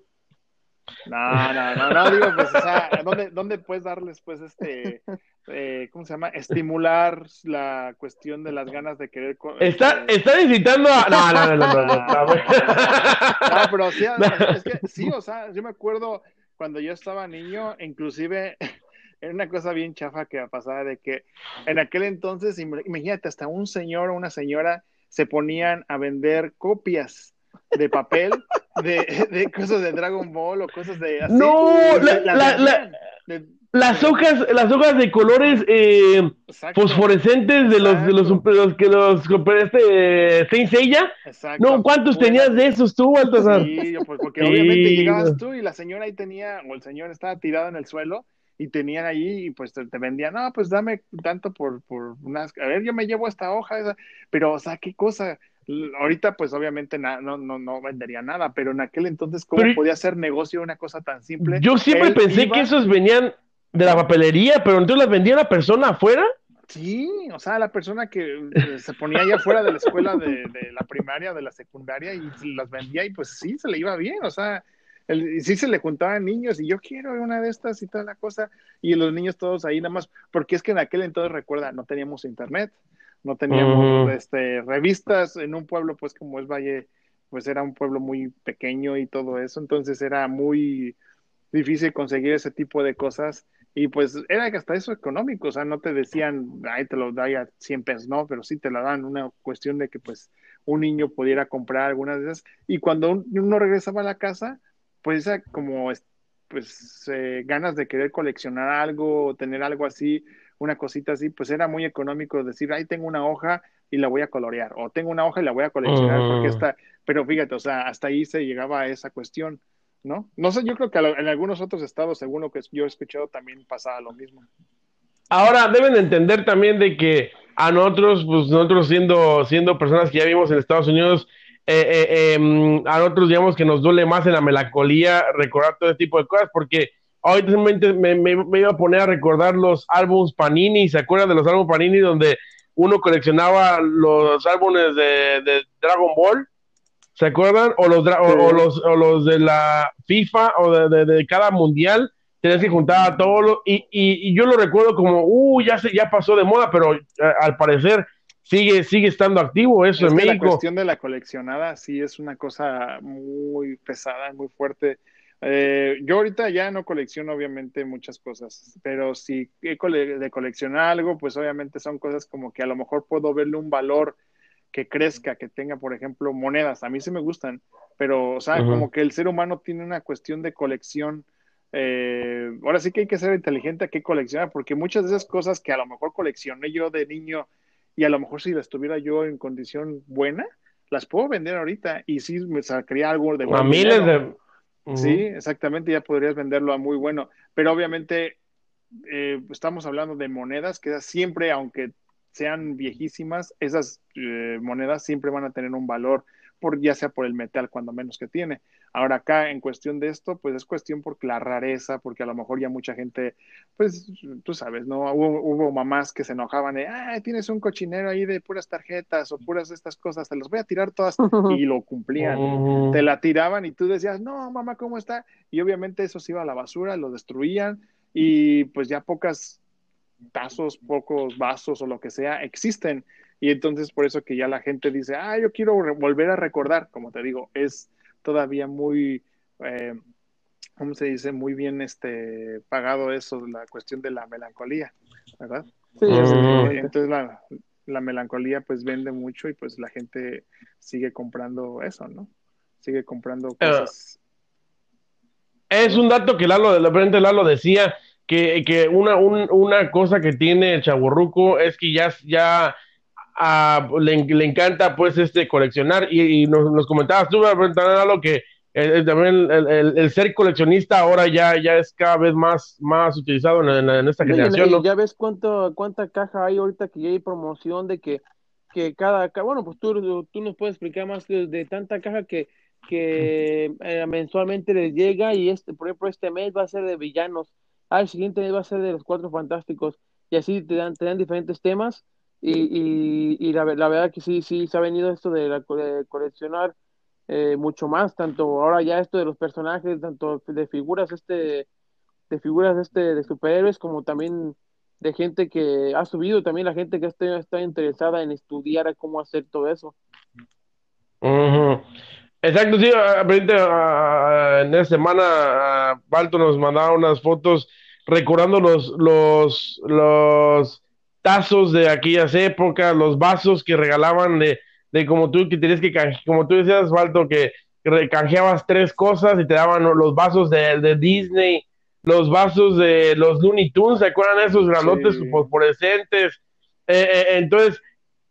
No, no, no, no, digo, pues, o sea, ¿dónde, dónde puedes darles, pues, este, eh, ¿cómo se llama? Estimular la cuestión de las ganas de querer... Está, eh, está incitando a... No, no, no, no, no, no. No, pero sí, es que sí, o sea, yo me acuerdo cuando yo estaba niño, inclusive era una cosa bien chafa que pasaba de que en aquel entonces, im- imagínate, hasta un señor o una señora se ponían a vender copias de papel de, de cosas de Dragon Ball o cosas de así. No, la- la- la-. De- Las hojas, las hojas de colores eh, fosforescentes de los, de los, Exacto. los que los este Saint Seiya. No, ¿cuántos Buena- tenías de esos tú, Baltasar? Sí, pues, porque Sí, obviamente llegabas tú y la señora ahí tenía, o el señor estaba tirado en el suelo y tenían ahí y pues te, te vendían, no, pues dame tanto por, por unas, a ver, yo me llevo esta hoja, esa", pero o sea, qué cosa. Ahorita pues obviamente na- no, no, no vendería nada, pero en aquel entonces, ¿cómo Pero- podía ser negocio una cosa tan simple? Yo siempre Él pensé iba- que esos venían de la papelería, pero entonces las vendía la persona afuera. Sí, o sea, la persona que eh, se ponía allá afuera de la escuela de, de la primaria, de la secundaria y las vendía y pues sí, se le iba bien, o sea, el, sí se le juntaban niños y yo quiero una de estas y toda la cosa, y los niños todos ahí nada más, porque es que en aquel entonces, recuerda, no teníamos internet, no teníamos este, revistas en un pueblo, pues como es Valle, pues era un pueblo muy pequeño y todo eso, entonces era muy difícil conseguir ese tipo de cosas y pues era hasta eso económico, o sea, no te decían, ay, te lo da a 100 pesos, no, pero sí te la dan, una cuestión de que pues un niño pudiera comprar algunas de esas. Y cuando uno regresaba a la casa, pues esa como pues eh, ganas de querer coleccionar algo, tener algo así, una cosita así, pues era muy económico decir, ay, tengo una hoja y la voy a colorear, o tengo una hoja y la voy a coleccionar, porque está, pero fíjate, o sea, hasta ahí se llegaba a esa cuestión. ¿No? No sé, yo creo que en algunos otros estados, según lo que yo he escuchado, también pasaba lo mismo. Ahora, deben entender también de que a nosotros, pues nosotros siendo, siendo personas que ya vivimos en Estados Unidos, eh, eh, em, a nosotros digamos que nos duele más en la melancolía recordar todo este tipo de cosas, porque ahorita me, me, iba a poner a recordar los álbumes Panini, ¿se acuerdan de los álbumes Panini donde uno coleccionaba los álbumes de Dragon Ball? ¿Se acuerdan? O los, o, los, o los de la FIFA o de, de, cada mundial, tenías que juntar a todos y, y, yo lo recuerdo como, uh, ya, se, ya pasó de moda, pero eh, al parecer sigue, sigue estando activo eso en México. La cuestión de la coleccionada sí es una cosa muy pesada, muy fuerte. Eh, yo ahorita ya no colecciono obviamente muchas cosas, pero si he de coleccionar algo, pues obviamente son cosas como que a lo mejor puedo verle un valor que crezca, que tenga, por ejemplo, monedas. A mí sí me gustan, pero, o sea, como que el ser humano tiene una cuestión de colección. Eh, ahora sí que hay que ser inteligente a qué coleccionar, porque muchas de esas cosas que a lo mejor coleccioné yo de niño y a lo mejor si las tuviera yo en condición buena, las puedo vender ahorita y sí me sacaría algo de A miles de. Sí, exactamente, ya podrías venderlo a muy bueno, pero obviamente eh, estamos hablando de monedas que siempre, aunque sean viejísimas, esas eh, monedas siempre van a tener un valor, por, ya sea por el metal, cuando menos que tiene. Ahora acá, en cuestión de esto, pues es cuestión por la rareza, porque a lo mejor ya mucha gente, pues tú sabes, ¿no? Hubo, mamás que se enojaban de, ah, tienes un cochinero ahí de puras tarjetas o puras estas cosas, te las voy a tirar todas, y lo cumplían. Te la tiraban y tú decías, no, mamá, ¿cómo está? Y obviamente eso se iba a la basura, lo destruían, y pues ya pocas tazos, pocos vasos o lo que sea existen. Y entonces por eso que ya la gente dice, ah, yo quiero volver a recordar, como te digo, es todavía muy, eh, ¿cómo se dice? Muy bien este, pagado eso, la cuestión de la melancolía, ¿verdad? Sí, entonces la, la, melancolía pues vende mucho y pues la gente sigue comprando eso, ¿no? Sigue comprando cosas. es un dato que Lalo, de repente Lalo decía, que, que una, una cosa que tiene el chaburruco es que ya, ya ah, le, le, encanta pues este coleccionar. Y, nos, nos, comentabas tú, lo que también el, el, ser coleccionista ahora ya, ya es cada vez más, más utilizado en, en, esta generación. Ya ves cuánto, cuánta caja hay ahorita que ya hay promoción de que, que cada, bueno, pues tú, tú nos puedes explicar más de, tanta caja que, que eh, mensualmente les llega y este, por ejemplo, este mes va a ser de villanos ah, el siguiente va a ser de los cuatro fantásticos, y así te dan, te dan diferentes temas, y, y, la, la, verdad que sí, sí, se ha venido esto de, la, de coleccionar eh, mucho más, tanto ahora ya esto de los personajes, tanto de figuras, este, de figuras este, de superhéroes, como también de gente que ha subido, también la gente que está, está interesada en estudiar cómo hacer todo eso. Exacto, sí, en esta semana Balto nos mandaba unas fotos recordando los, los, los tazos de aquellas épocas, los vasos que regalaban de, de como tú que tenías que como tú decías, Balto, que canjeabas tres cosas y te daban los vasos de, de Disney, los vasos de los Looney Tunes, ¿se acuerdan de esos grandotes fosforescentes? Eh, eh, entonces,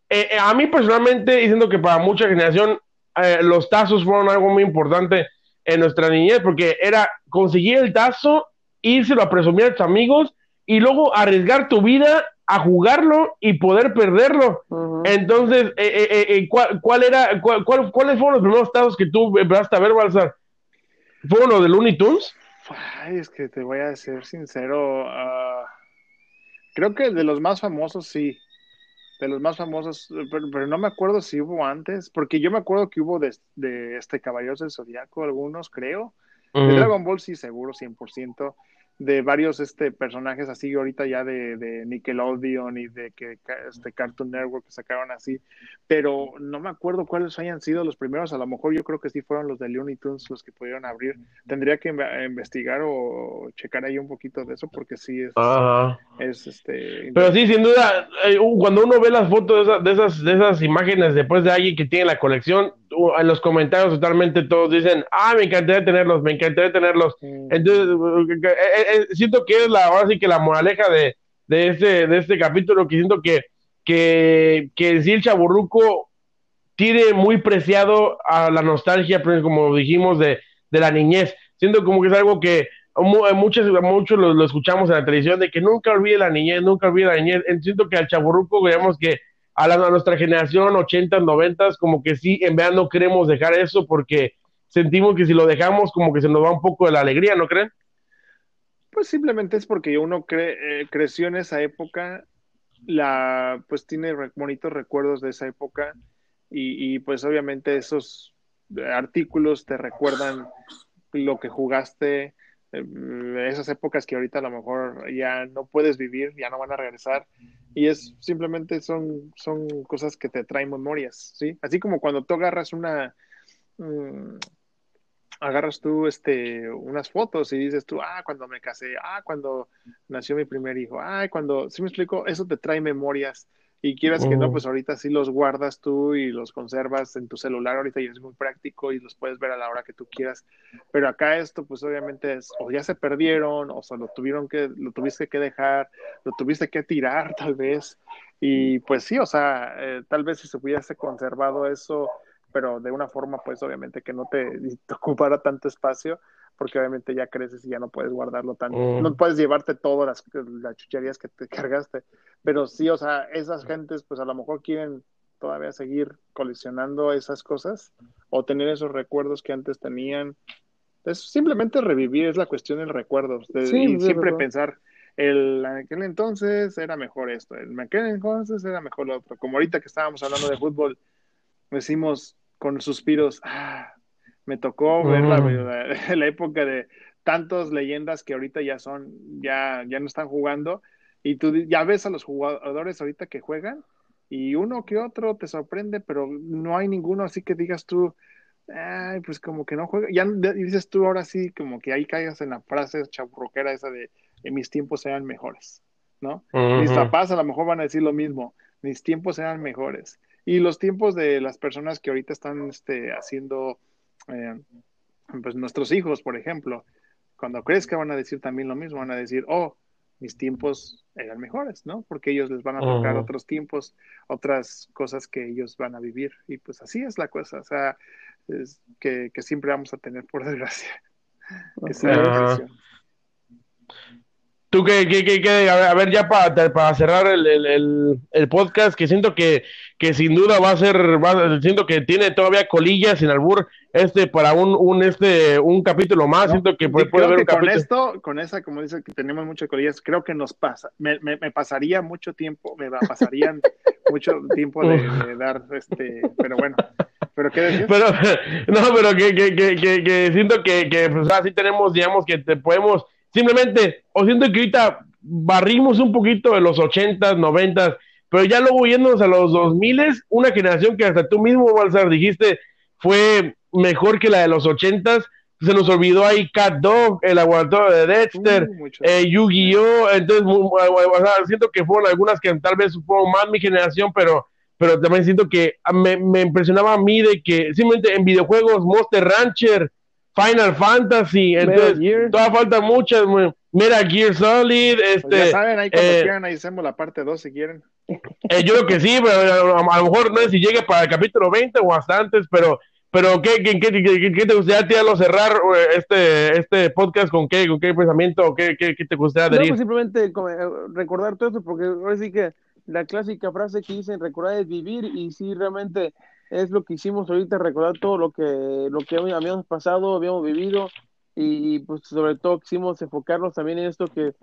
eh, a mí personalmente, diciendo que para mucha generación eh, los tazos fueron algo muy importante en nuestra niñez, porque era conseguir el tazo, írselo a presumir a tus amigos y luego arriesgar tu vida a jugarlo y poder perderlo. Entonces, eh, eh, ¿cuál, era, cuál, ¿cuáles fueron los primeros tazos que tú empezaste a ver, Balsar? ¿Fueron los de Looney Tunes? Ay, es que te voy a ser sincero. Ah, creo que de los más famosos, sí de los más famosos, pero, no me acuerdo si hubo antes, porque yo me acuerdo que hubo de, este Caballeros del Zodiaco, algunos creo, De Dragon Ball sí, seguro, 100% de varios este, personajes así ahorita ya de, de Nickelodeon y de que este Cartoon Network que sacaron así, pero no me acuerdo cuáles hayan sido los primeros, a lo mejor yo creo que sí fueron los de Looney Tunes los que pudieron abrir. Tendría que investigar o checar ahí un poquito de eso porque sí es, es este Pero sí, sin duda, eh, cuando uno ve las fotos de esas, de esas, imágenes después de alguien que tiene la colección, en los comentarios totalmente todos dicen, ah, me encantaría tenerlos, me encantaría tenerlos. Entonces, eh, eh, siento que es la, ahora sí que la moraleja de, de, este, de este capítulo, que siento que, que, que sí el chaburruco tiene muy preciado a la nostalgia, pues, como dijimos, de, de la niñez. Siento como que es algo que muchos, muchos lo, escuchamos en la televisión, de que nunca olvide la niñez, nunca olvide la niñez. Siento que al chaburruco, veamos que a, la, a nuestra generación, 80, 90, como que sí, en verdad no queremos dejar eso porque sentimos que si lo dejamos, como que se nos va un poco de la alegría, ¿no creen? Pues simplemente es porque uno eh, creció en esa época, la, pues tiene bonitos recuerdos de esa época y, pues obviamente esos artículos te recuerdan lo que jugaste, esas épocas que ahorita a lo mejor ya no puedes vivir, ya no van a regresar y es simplemente son, son cosas que te traen memorias, ¿sí? Así como cuando tú agarras una, mm, agarras tú este, unas fotos y dices tú, ah, cuando me casé, ah, cuando nació mi primer hijo, ah, cuando, ¿sí me explico? Eso te trae memorias y quieras que no, pues ahorita sí los guardas tú y los conservas en tu celular ahorita y es muy práctico y los puedes ver a la hora que tú quieras. Pero acá esto, pues obviamente es, o ya se perdieron, o se lo tuvieron que, lo tuviste que dejar, lo tuviste que tirar tal vez. Y pues sí, o sea, eh, tal vez si se hubiese conservado eso, pero de una forma, pues obviamente que no te, ocupara tanto espacio, porque obviamente ya creces y ya no puedes guardarlo tanto, mm. no puedes llevarte todas las, las chucherías que te cargaste, pero sí, o sea, esas gentes pues a lo mejor quieren todavía seguir coleccionando esas cosas o tener esos recuerdos que antes tenían. Es simplemente revivir, es la cuestión del recuerdo, y siempre pensar, el, en aquel entonces era mejor esto, en aquel entonces era mejor lo otro, como ahorita que estábamos hablando de fútbol, decimos con suspiros, ah, me tocó ver la, época de tantas leyendas que ahorita ya son, ya, ya no están jugando, y tú ya ves a los jugadores ahorita que juegan, y uno que otro te sorprende, pero no hay ninguno así que digas tú, ay, pues como que no juega, ya dices tú ahora sí, como que ahí caigas en la frase chaburroquera esa de, en mis tiempos eran mejores, ¿no? Mis papás a lo mejor van a decir lo mismo, mis tiempos eran mejores. Y los tiempos de las personas que ahorita están este, haciendo eh, pues nuestros hijos, por ejemplo, cuando crezca van a decir también lo mismo, van a decir, oh, mis tiempos eran mejores, ¿no? Porque ellos les van a tocar otros tiempos, otras cosas que ellos van a vivir. Y pues así es la cosa, o sea, es que, siempre vamos a tener, por desgracia, esa Tú que, que, a ver, ya para, para cerrar el, el, el, podcast, que siento que, que sin duda va a ser, va, siento que tiene todavía colillas sin albur, este, para un, un, este, un capítulo más, siento que puede, puede haber un Con esto, con esa, como dice que tenemos muchas colillas, creo que nos pasa, me, me, pasaría mucho tiempo, me pasarían mucho tiempo de, dar, este, pero bueno. ¿Pero qué decir? Pero, no, pero que, que, que, que, siento que, que pues, así tenemos, digamos, que te podemos Simplemente, o siento que ahorita barrimos un poquito de los 80s, 90 pero ya luego yéndonos a los 2000 una generación que hasta tú mismo, Balsar, dijiste fue mejor que la de los 80s. Se nos olvidó ahí Cat Dog, el aguantador de Dexter, uh, eh, Yu-Gi-Oh! Entonces, siento que fueron algunas que tal vez fueron más mi generación, pero pero también siento que me, me impresionaba a mí de que simplemente en videojuegos Monster Rancher, Final Fantasy, entonces todavía falta muchas, mira Gear Solid, pues este... ya saben, ahí cuando eh, quieran, ahí hacemos la parte 2 si quieren. Eh, yo creo que sí, pero a, lo mejor no sé si llegue para el capítulo 20 o hasta antes, pero pero ¿qué, qué, qué, qué te gustaría tirarlo cerrar eh, este, este podcast con qué, con qué pensamiento o qué, qué, te gustaría decir? pues simplemente recordar todo eso, porque ahora sí que la clásica frase que dicen recordar es vivir y sí realmente es lo que hicimos ahorita, recordar todo lo que, lo que habíamos pasado, habíamos vivido y pues sobre todo quisimos enfocarnos también en esto que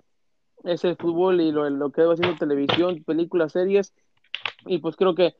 es el fútbol y lo, lo que va haciendo televisión, películas, series y pues creo que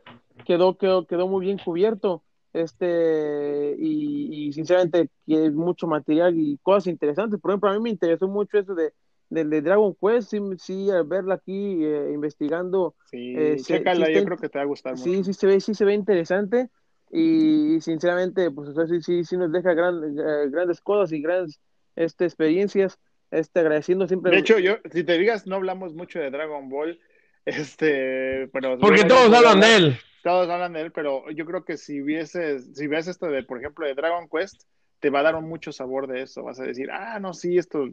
quedó, quedó, quedó muy bien cubierto este y, sinceramente que mucho material y cosas interesantes. Por ejemplo, a mí me interesó mucho eso de, de, Dragon Quest, sí, sí, al verla aquí eh, investigando. Sí, eh, chécala, yo creo que te va a gustar mucho. Sí, sí se ve, sí se ve interesante y, sinceramente, pues sí, sí, sí nos deja eh, grandes cosas y grandes este, experiencias. Este, agradeciendo siempre. De hecho, yo, si te digas, no hablamos mucho de Dragon Ball, este, pero porque todos hablan de él. Todos hablan de él, pero yo creo que si vieses, si ves esto de, por ejemplo, de Dragon Quest, te va a dar un mucho sabor de eso. Vas a decir, ah, no, sí, esto,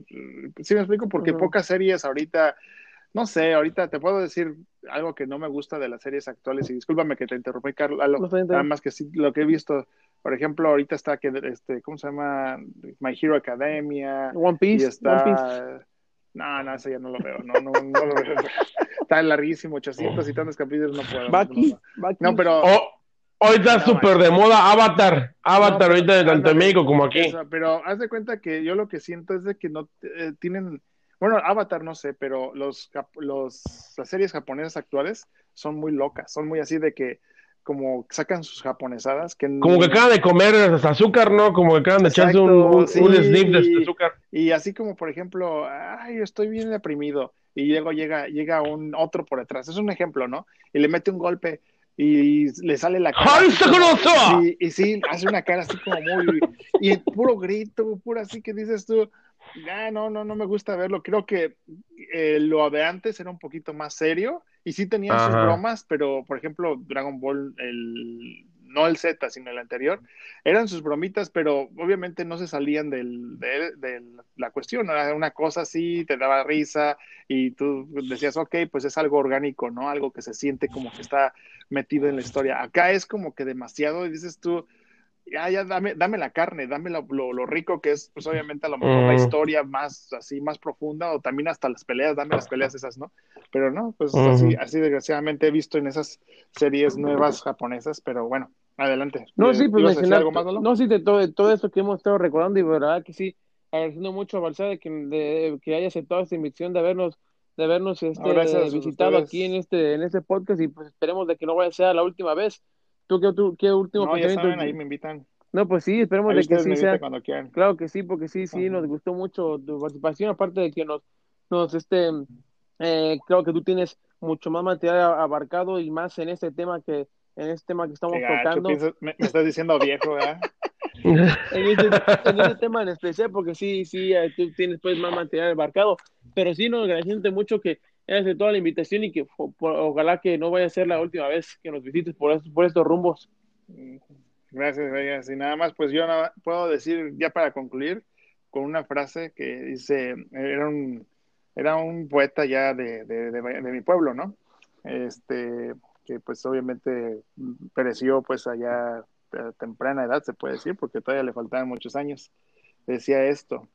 sí me explico, porque pocas series ahorita, no sé, ahorita te puedo decir algo que no me gusta de las series actuales, y discúlpame que te interrumpí, Carlos, nada más que sí, lo que he visto por ejemplo, ahorita está que este, ¿cómo se llama? My Hero Academia. One Piece. Y está. No, no, ese ya no lo veo. No, no, no lo veo. Está larguísimo, 800 y tantos capítulos, no puedo. Baki, no, pero. Hoy está súper de moda Avatar. Avatar ahorita tanto en México como aquí. pero haz de cuenta que yo lo que siento es de que no eh, tienen. Bueno, Avatar no sé, pero los, los, las series japonesas actuales son muy locas. Son muy así de que como sacan sus japonesadas. Que como que acaban de comer azúcar, ¿no? Como que acaban de echarse un, sniff de azúcar. Y así como, por ejemplo, ay, estoy bien deprimido. Y luego llega, llega un otro por detrás. Es un ejemplo, ¿no? Y le mete un golpe y le sale la cara. Y, y sí, hace una cara así como muy. Y puro grito, puro así que dices tú. Ah, no, no, no me gusta verlo. Creo que eh, lo de antes era un poquito más serio y sí tenían sus bromas, pero por ejemplo, Dragon Ball, el, no el Z, sino el anterior, eran sus bromitas, pero obviamente no se salían del, de, la cuestión. Era una cosa así, te daba risa y tú decías, ok, pues es algo orgánico, ¿no? Algo que se siente como que está metido en la historia. Acá es como que demasiado y dices tú, ya, ya, dame, dame la carne, dame lo, lo, rico que es, pues obviamente a lo mejor la historia más así, más profunda, o también hasta las peleas, dame las peleas esas, ¿no? Pero no, pues así, así desgraciadamente he visto en esas series nuevas japonesas, pero bueno, adelante. No, sí, pues mencionar, algo más, no? sí, de todo, de todo esto que hemos estado recordando, y verdad que sí, agradeciendo mucho a Balsa de que, de, que haya aceptado esta invitación, de habernos de habernos este, visitado aquí en este en este podcast y pues esperemos de que no vaya a ser la última vez ¿Tú qué, tú, qué último no, Ya saben, ahí me invitan. No, pues sí, esperemos de que sí sea. Claro que sí, porque sí, sí, nos gustó mucho tu participación, aparte de que nos, nos este, eh, creo que tú tienes mucho más material abarcado y más en este tema que en este tema que estamos tocando. me, estás diciendo viejo, ¿verdad? en, ese, tema en especial, porque sí, sí, eh, tú tienes pues más material abarcado, pero sí, nos agradecemos mucho que de toda la invitación y que ojalá que no vaya a ser la última vez que nos visites por, por estos rumbos. Gracias, Vegas. Y nada más, pues yo puedo decir, ya para concluir, con una frase que dice, era un, era un poeta ya de, de, mi pueblo, ¿no? Este, que pues obviamente pereció pues allá a temprana edad, se puede decir, porque todavía le faltaban muchos años. Decía esto,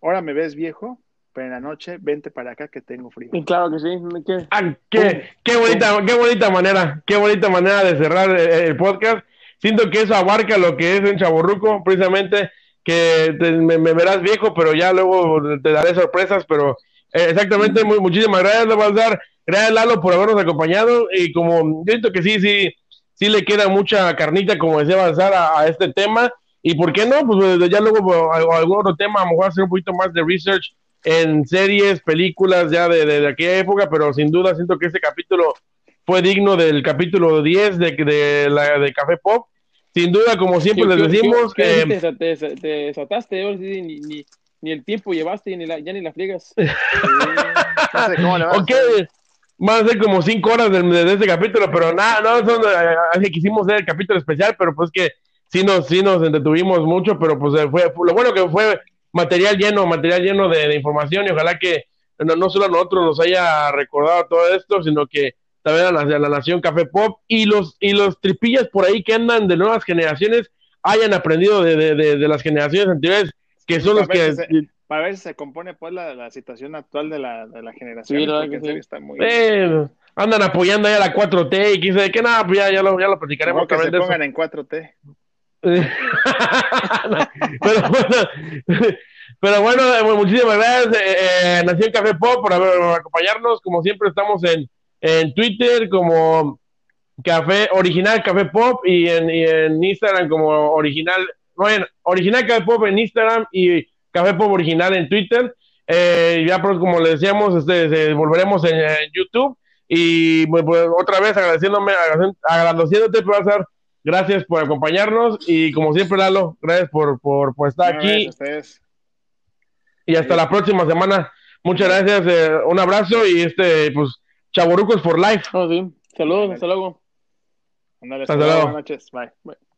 ahora me ves viejo, pero en la noche vente para acá que tengo frío. Y claro que sí. ¿Qué, ah, qué, qué, bonita, qué bonita manera, qué bonita manera de cerrar el, podcast. Siento que eso abarca lo que es en Chaborruco, precisamente que me, verás viejo, pero ya luego te daré sorpresas, pero eh, exactamente, muy, muchísimas gracias, dar Gracias, Lalo, por habernos acompañado. Y como siento que sí, sí, sí le queda mucha carnita, como decía Balzar, a, este tema. Y por qué no, pues ya luego algún otro tema, a lo mejor hacer un poquito más de research en series, películas ya de, de, aquella época, pero sin duda siento que este capítulo fue digno del capítulo 10 de, de, la, de Café Pop. Sin duda, como siempre les decimos... que te, te, te, desataste, ni, ni, ni, el tiempo llevaste, ni la, ya ni la friegas. ok, van a ser como cinco horas de, este capítulo, pero nada, no, son, eh, quisimos hacer el capítulo especial, pero pues que sí nos, sí nos entretuvimos mucho, pero pues eh, fue, lo bueno que fue material lleno, material lleno de, información y ojalá que no, solo a nosotros nos haya recordado todo esto, sino que también a la, Nación Café Pop y los, y los tripillas por ahí que andan de nuevas generaciones hayan aprendido de, de, de las generaciones anteriores, que son los que... para ver si se compone pues la, la situación actual de la, de la generación. está muy... andan apoyando ya la 4T y quise que nada, pues ya, ya, lo, ya lo platicaremos. que se pongan en 4T. pero bueno, pero bueno, eh, muchísimas gracias, eh, eh, Nación Café Pop, por, haber, acompañarnos. Como siempre, estamos en, en Twitter, como Café Original Café Pop y en, y en Instagram como Original, bueno, Original Café Pop en Instagram y Café Pop Original en Twitter. Eh, ya pues, como le decíamos, este, se- volveremos en, en YouTube y pues, pues, otra vez agradeciéndome, agradeci- agradeciéndote, Pulsar, gracias por acompañarnos y como siempre, Lalo, gracias por, por, por estar No, aquí gracias a ustedes. y hasta la próxima semana. Muchas gracias, eh, un abrazo y este, pues, Chaborucos for Life. Sí. Saludos, hasta luego. Ándale, Hasta hasta luego. luego. Buenas noches. Bye. Bye.